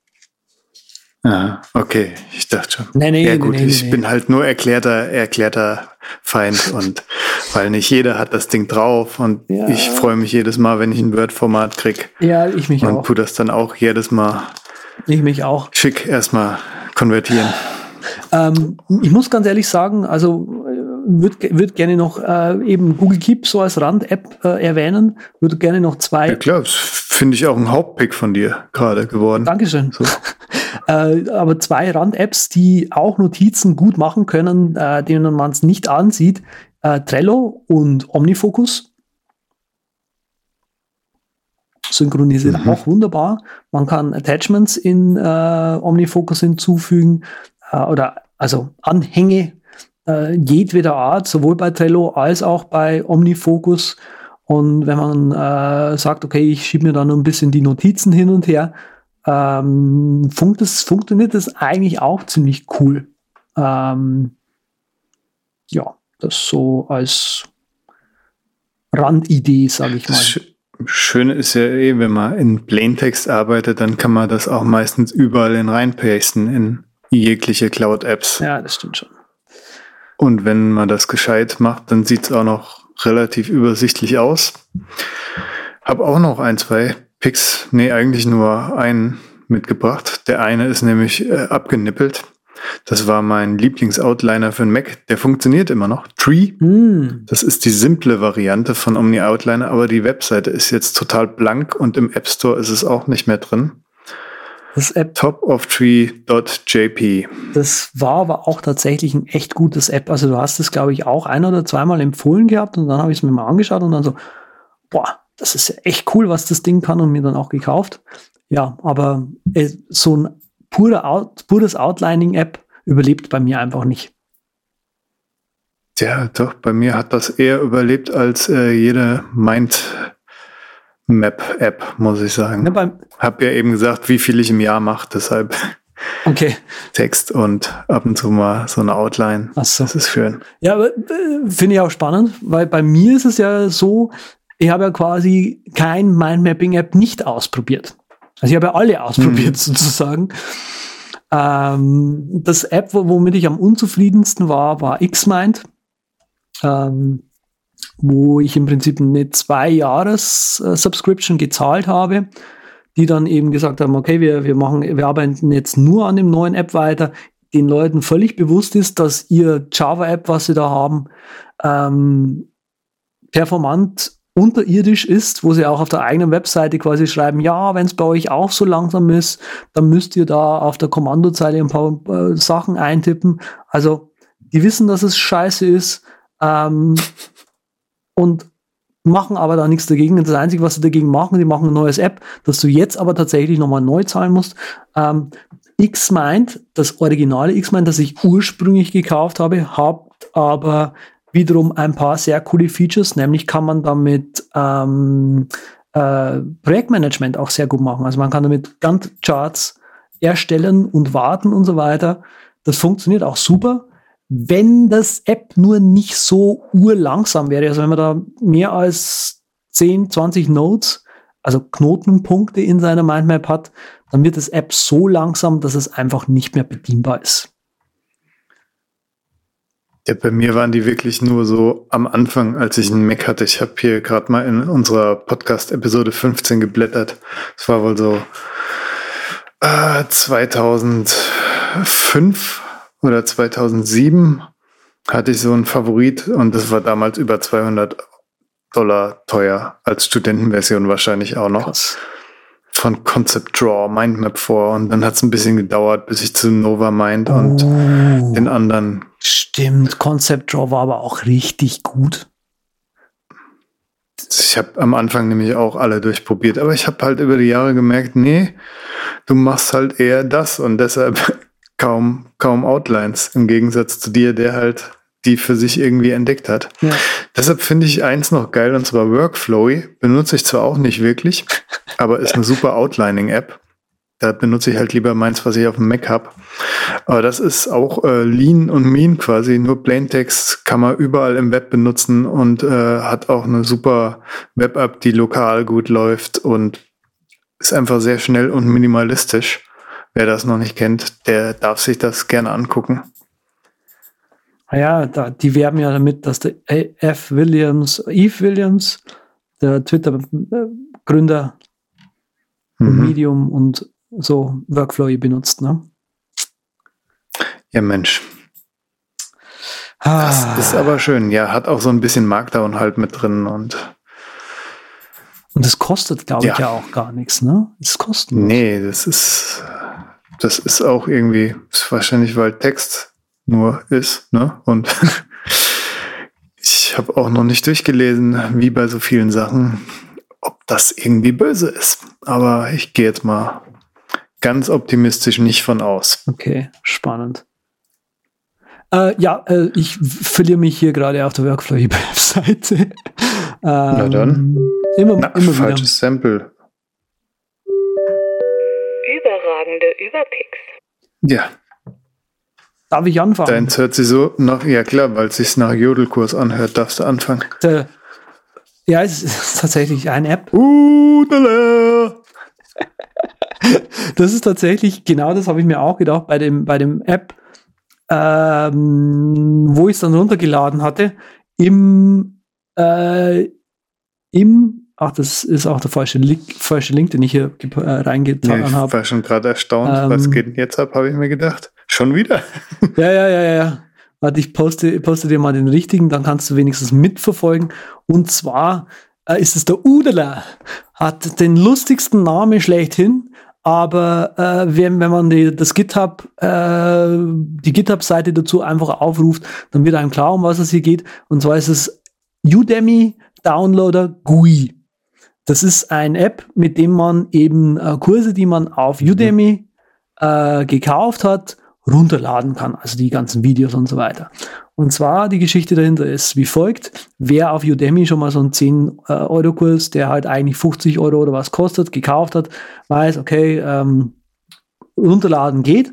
Ah, okay, ich dachte schon. Nee, nee, ja gut, nee, nee, ich nee. bin halt nur erklärter, erklärter Feind *laughs* und weil nicht jeder hat das Ding drauf und ja. ich freue mich jedes Mal, wenn ich ein Word-Format krieg.
Ja, ich mich
und
auch.
Und tu das dann auch jedes Mal.
Ich mich auch.
Schick erstmal konvertieren.
Ähm, ich muss ganz ehrlich sagen, also würde würd gerne noch äh, eben Google Keep so als Rand-App äh, erwähnen. Würde gerne noch zwei.
Ja klar, das finde ich auch ein Hauptpick von dir gerade geworden.
Dankeschön. So. *laughs* äh, aber zwei Rand-Apps, die auch Notizen gut machen können, äh, denen man es nicht ansieht. Äh, Trello und OmniFocus. Synchronisiert mhm. auch wunderbar. Man kann Attachments in äh, OmniFocus hinzufügen äh, oder also Anhänge äh, jedweder Art, sowohl bei Trello als auch bei OmniFocus. Und wenn man äh, sagt, okay, ich schiebe mir da nur ein bisschen die Notizen hin und her, ähm, funkt das, funktioniert das eigentlich auch ziemlich cool. Ähm, ja, das so als Randidee, sage ich mal. Das
Schöne ist ja eh, wenn man in Plaintext arbeitet, dann kann man das auch meistens überall in reinpasten in jegliche Cloud-Apps.
Ja, das stimmt schon.
Und wenn man das gescheit macht, dann sieht es auch noch relativ übersichtlich aus. Hab auch noch ein, zwei Picks, nee, eigentlich nur einen mitgebracht. Der eine ist nämlich äh, abgenippelt. Das war mein Lieblings-Outliner für den Mac. Der funktioniert immer noch. Tree.
Mm.
Das ist die simple Variante von Omni Outliner, aber die Webseite ist jetzt total blank und im App Store ist es auch nicht mehr drin.
Das App,
Topoftree.jp.
das war aber auch tatsächlich ein echt gutes App. Also du hast es, glaube ich, auch ein oder zweimal empfohlen gehabt und dann habe ich es mir mal angeschaut und dann so, boah, das ist ja echt cool, was das Ding kann und mir dann auch gekauft. Ja, aber äh, so ein purer Out, pures Outlining-App überlebt bei mir einfach nicht.
Ja, doch, bei mir hat das eher überlebt als äh, jede Mindmap-App, muss ich sagen.
Ne, beim,
Hab ja eben gesagt, wie viel ich im Jahr mache, deshalb *laughs*
okay,
Text und ab und zu mal so eine Outline.
ach so.
Das ist schön.
Ja, äh, finde ich auch spannend, weil bei mir ist es ja so, ich habe ja quasi kein Mindmapping-App nicht ausprobiert. Also ich habe ja alle ausprobiert *laughs* sozusagen. Ähm, das App, wo- womit ich am unzufriedensten war, war Xmind, ähm, wo ich im Prinzip eine zwei Jahres Subscription gezahlt habe, die dann eben gesagt haben, okay, wir, wir machen, wir arbeiten jetzt nur an dem neuen App weiter, den Leuten völlig bewusst ist, dass ihr Java-App, was sie da haben, ähm, performant unterirdisch ist, wo sie auch auf der eigenen Webseite quasi schreiben, ja, wenn es bei euch auch so langsam ist, dann müsst ihr da auf der Kommandozeile ein paar äh, Sachen eintippen. Also die wissen, dass es scheiße ist ähm, und machen aber da nichts dagegen. Das Einzige, was sie dagegen machen, die machen ein neues App, dass du jetzt aber tatsächlich nochmal neu zahlen musst. Ähm, Xmind, das originale Xmind, das ich ursprünglich gekauft habe, hat aber wiederum ein paar sehr coole Features, nämlich kann man damit ähm, äh, Projektmanagement auch sehr gut machen. Also man kann damit Gantt-Charts erstellen und warten und so weiter. Das funktioniert auch super, wenn das App nur nicht so urlangsam wäre. Also wenn man da mehr als 10, 20 Nodes, also Knotenpunkte in seiner Mindmap hat, dann wird das App so langsam, dass es einfach nicht mehr bedienbar ist.
Ja, bei mir waren die wirklich nur so am Anfang, als ich einen Mac hatte. Ich habe hier gerade mal in unserer Podcast-Episode 15 geblättert. Es war wohl so äh, 2005 oder 2007 hatte ich so einen Favorit und das war damals über 200 Dollar teuer, als Studentenversion wahrscheinlich auch noch.
Krass.
Von Concept Draw, Mindmap 4 und dann hat es ein bisschen gedauert, bis ich zu Nova Mind und
Oh.
den anderen
Stimmt, Concept Draw war aber auch richtig gut.
Ich habe am Anfang nämlich auch alle durchprobiert, aber ich habe halt über die Jahre gemerkt, nee, du machst halt eher das und deshalb *laughs* kaum, kaum Outlines im Gegensatz zu dir, der halt die für sich irgendwie entdeckt hat.
Ja.
Deshalb finde ich eins noch geil und zwar Workflowy. Benutze ich zwar auch nicht wirklich, aber ist eine super Outlining-App. Da benutze ich halt lieber meins, was ich auf dem Mac habe. Aber das ist auch äh, Lean und Mean quasi. Nur Plaintext kann man überall im Web benutzen und äh, hat auch eine super Web-App, die lokal gut läuft und ist einfach sehr schnell und minimalistisch. Wer das noch nicht kennt, der darf sich das gerne angucken.
Ah Ja, da, die werben ja damit, dass der F. Williams, Eve Williams, der Twitter-Gründer von
Mhm.
Medium und so Workflow benutzt. Ne?
Ja, Mensch.
Ah,
Das ist aber schön. Ja, hat auch so ein bisschen Markdown halt mit drin und
und das kostet, glaube ich,
Ja.
ja auch gar nichts. Ne? Das kostet
nee, das ist, das ist auch irgendwie, ist wahrscheinlich, weil Text nur ist, ne? Und *laughs* ich habe auch noch nicht durchgelesen, wie bei so vielen Sachen, ob das irgendwie böse ist. Aber ich gehe jetzt mal ganz optimistisch nicht von aus.
Okay, spannend. Äh, ja, äh, ich verliere mich hier gerade auf der Workflow-Seite. *laughs* ähm,
Na dann.
Immer,
Na,
immer wieder.
falsches Sample.
Überragende Überpicks.
Ja,
Darf ich anfangen?
deins hört sich so nach, ja klar, weil es sich nach Jodelkurs anhört, darfst du anfangen.
Der, ja, es ist *laughs* tatsächlich eine App.
Uh. *laughs*
Das ist tatsächlich, genau das habe ich mir auch gedacht bei dem, bei dem App, ähm, wo ich es dann runtergeladen hatte, im, äh, im Ach, das ist auch der falsche Link, falsche Link den ich hier äh, reingetan
nee,
habe.
Ich war schon gerade erstaunt. Ähm, Was geht denn jetzt ab, habe ich mir gedacht. Schon wieder? *laughs*
ja, ja, ja, ja. Warte, ich poste, poste dir mal den richtigen, dann kannst du wenigstens mitverfolgen. Und zwar äh, ist es der Udela. Hat den lustigsten Namen schlechthin, aber äh, wenn, wenn man die, das GitHub, äh, die GitHub-Seite dazu einfach aufruft, dann wird einem klar, um was es hier geht. Und zwar ist es Udemy Downloader GUI. Das ist eine App, mit dem man eben äh, Kurse, die man auf mhm. Udemy äh, gekauft hat, runterladen kann, also die ganzen Videos und so weiter. Und zwar die Geschichte dahinter ist wie folgt. Wer auf Udemy schon mal so einen 10-Euro-Kurs, der halt eigentlich 50 Euro oder was kostet, gekauft hat, weiß, okay, ähm, runterladen geht.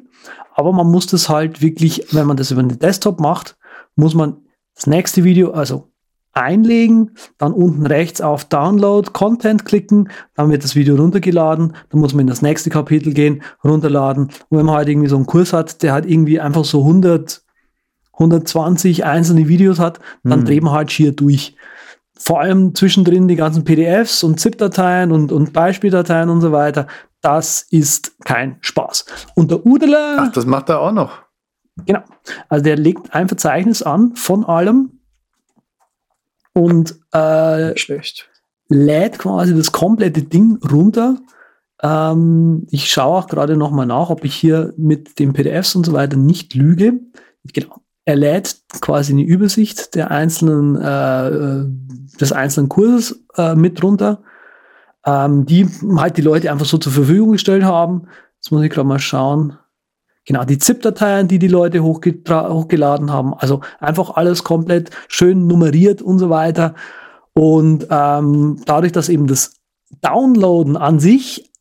Aber man muss das halt wirklich, wenn man das über den Desktop macht, muss man das nächste Video, also einlegen, dann unten rechts auf Download Content klicken, dann wird das Video runtergeladen, dann muss man in das nächste Kapitel gehen, runterladen. Und wenn man halt irgendwie so einen Kurs hat, der halt irgendwie einfach so 100, 120 einzelne Videos hat, dann mhm. dreht man halt schier durch. Vor allem zwischendrin die ganzen PDFs und ZIP-Dateien und, und Beispieldateien und so weiter. Das ist kein Spaß. Und der Udler.
Ach, das macht er auch noch.
Genau. Also der legt ein Verzeichnis an von allem und äh, lädt quasi das komplette Ding runter. Ähm, ich schaue auch gerade noch mal nach, ob ich hier mit den PDFs und so weiter nicht lüge. Genau. Er lädt quasi eine Übersicht der einzelnen, äh, des einzelnen Kurses äh, mit runter, ähm, die halt die Leute einfach so zur Verfügung gestellt haben. Jetzt muss ich gerade mal schauen. Genau, die ZIP-Dateien, die die Leute hochgeladen haben. Also einfach alles komplett schön nummeriert und so weiter. Und ähm, dadurch, dass eben das Downloaden an sich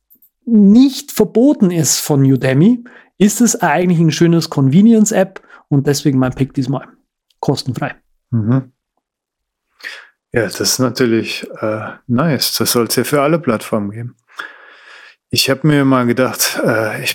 nicht verboten ist von Udemy, ist es eigentlich ein schönes Convenience-App und deswegen mein Pick diesmal. Kostenfrei. Mhm.
Ja, das ist natürlich äh, nice. Das soll es ja für alle Plattformen geben. Ich habe mir mal gedacht, äh, ich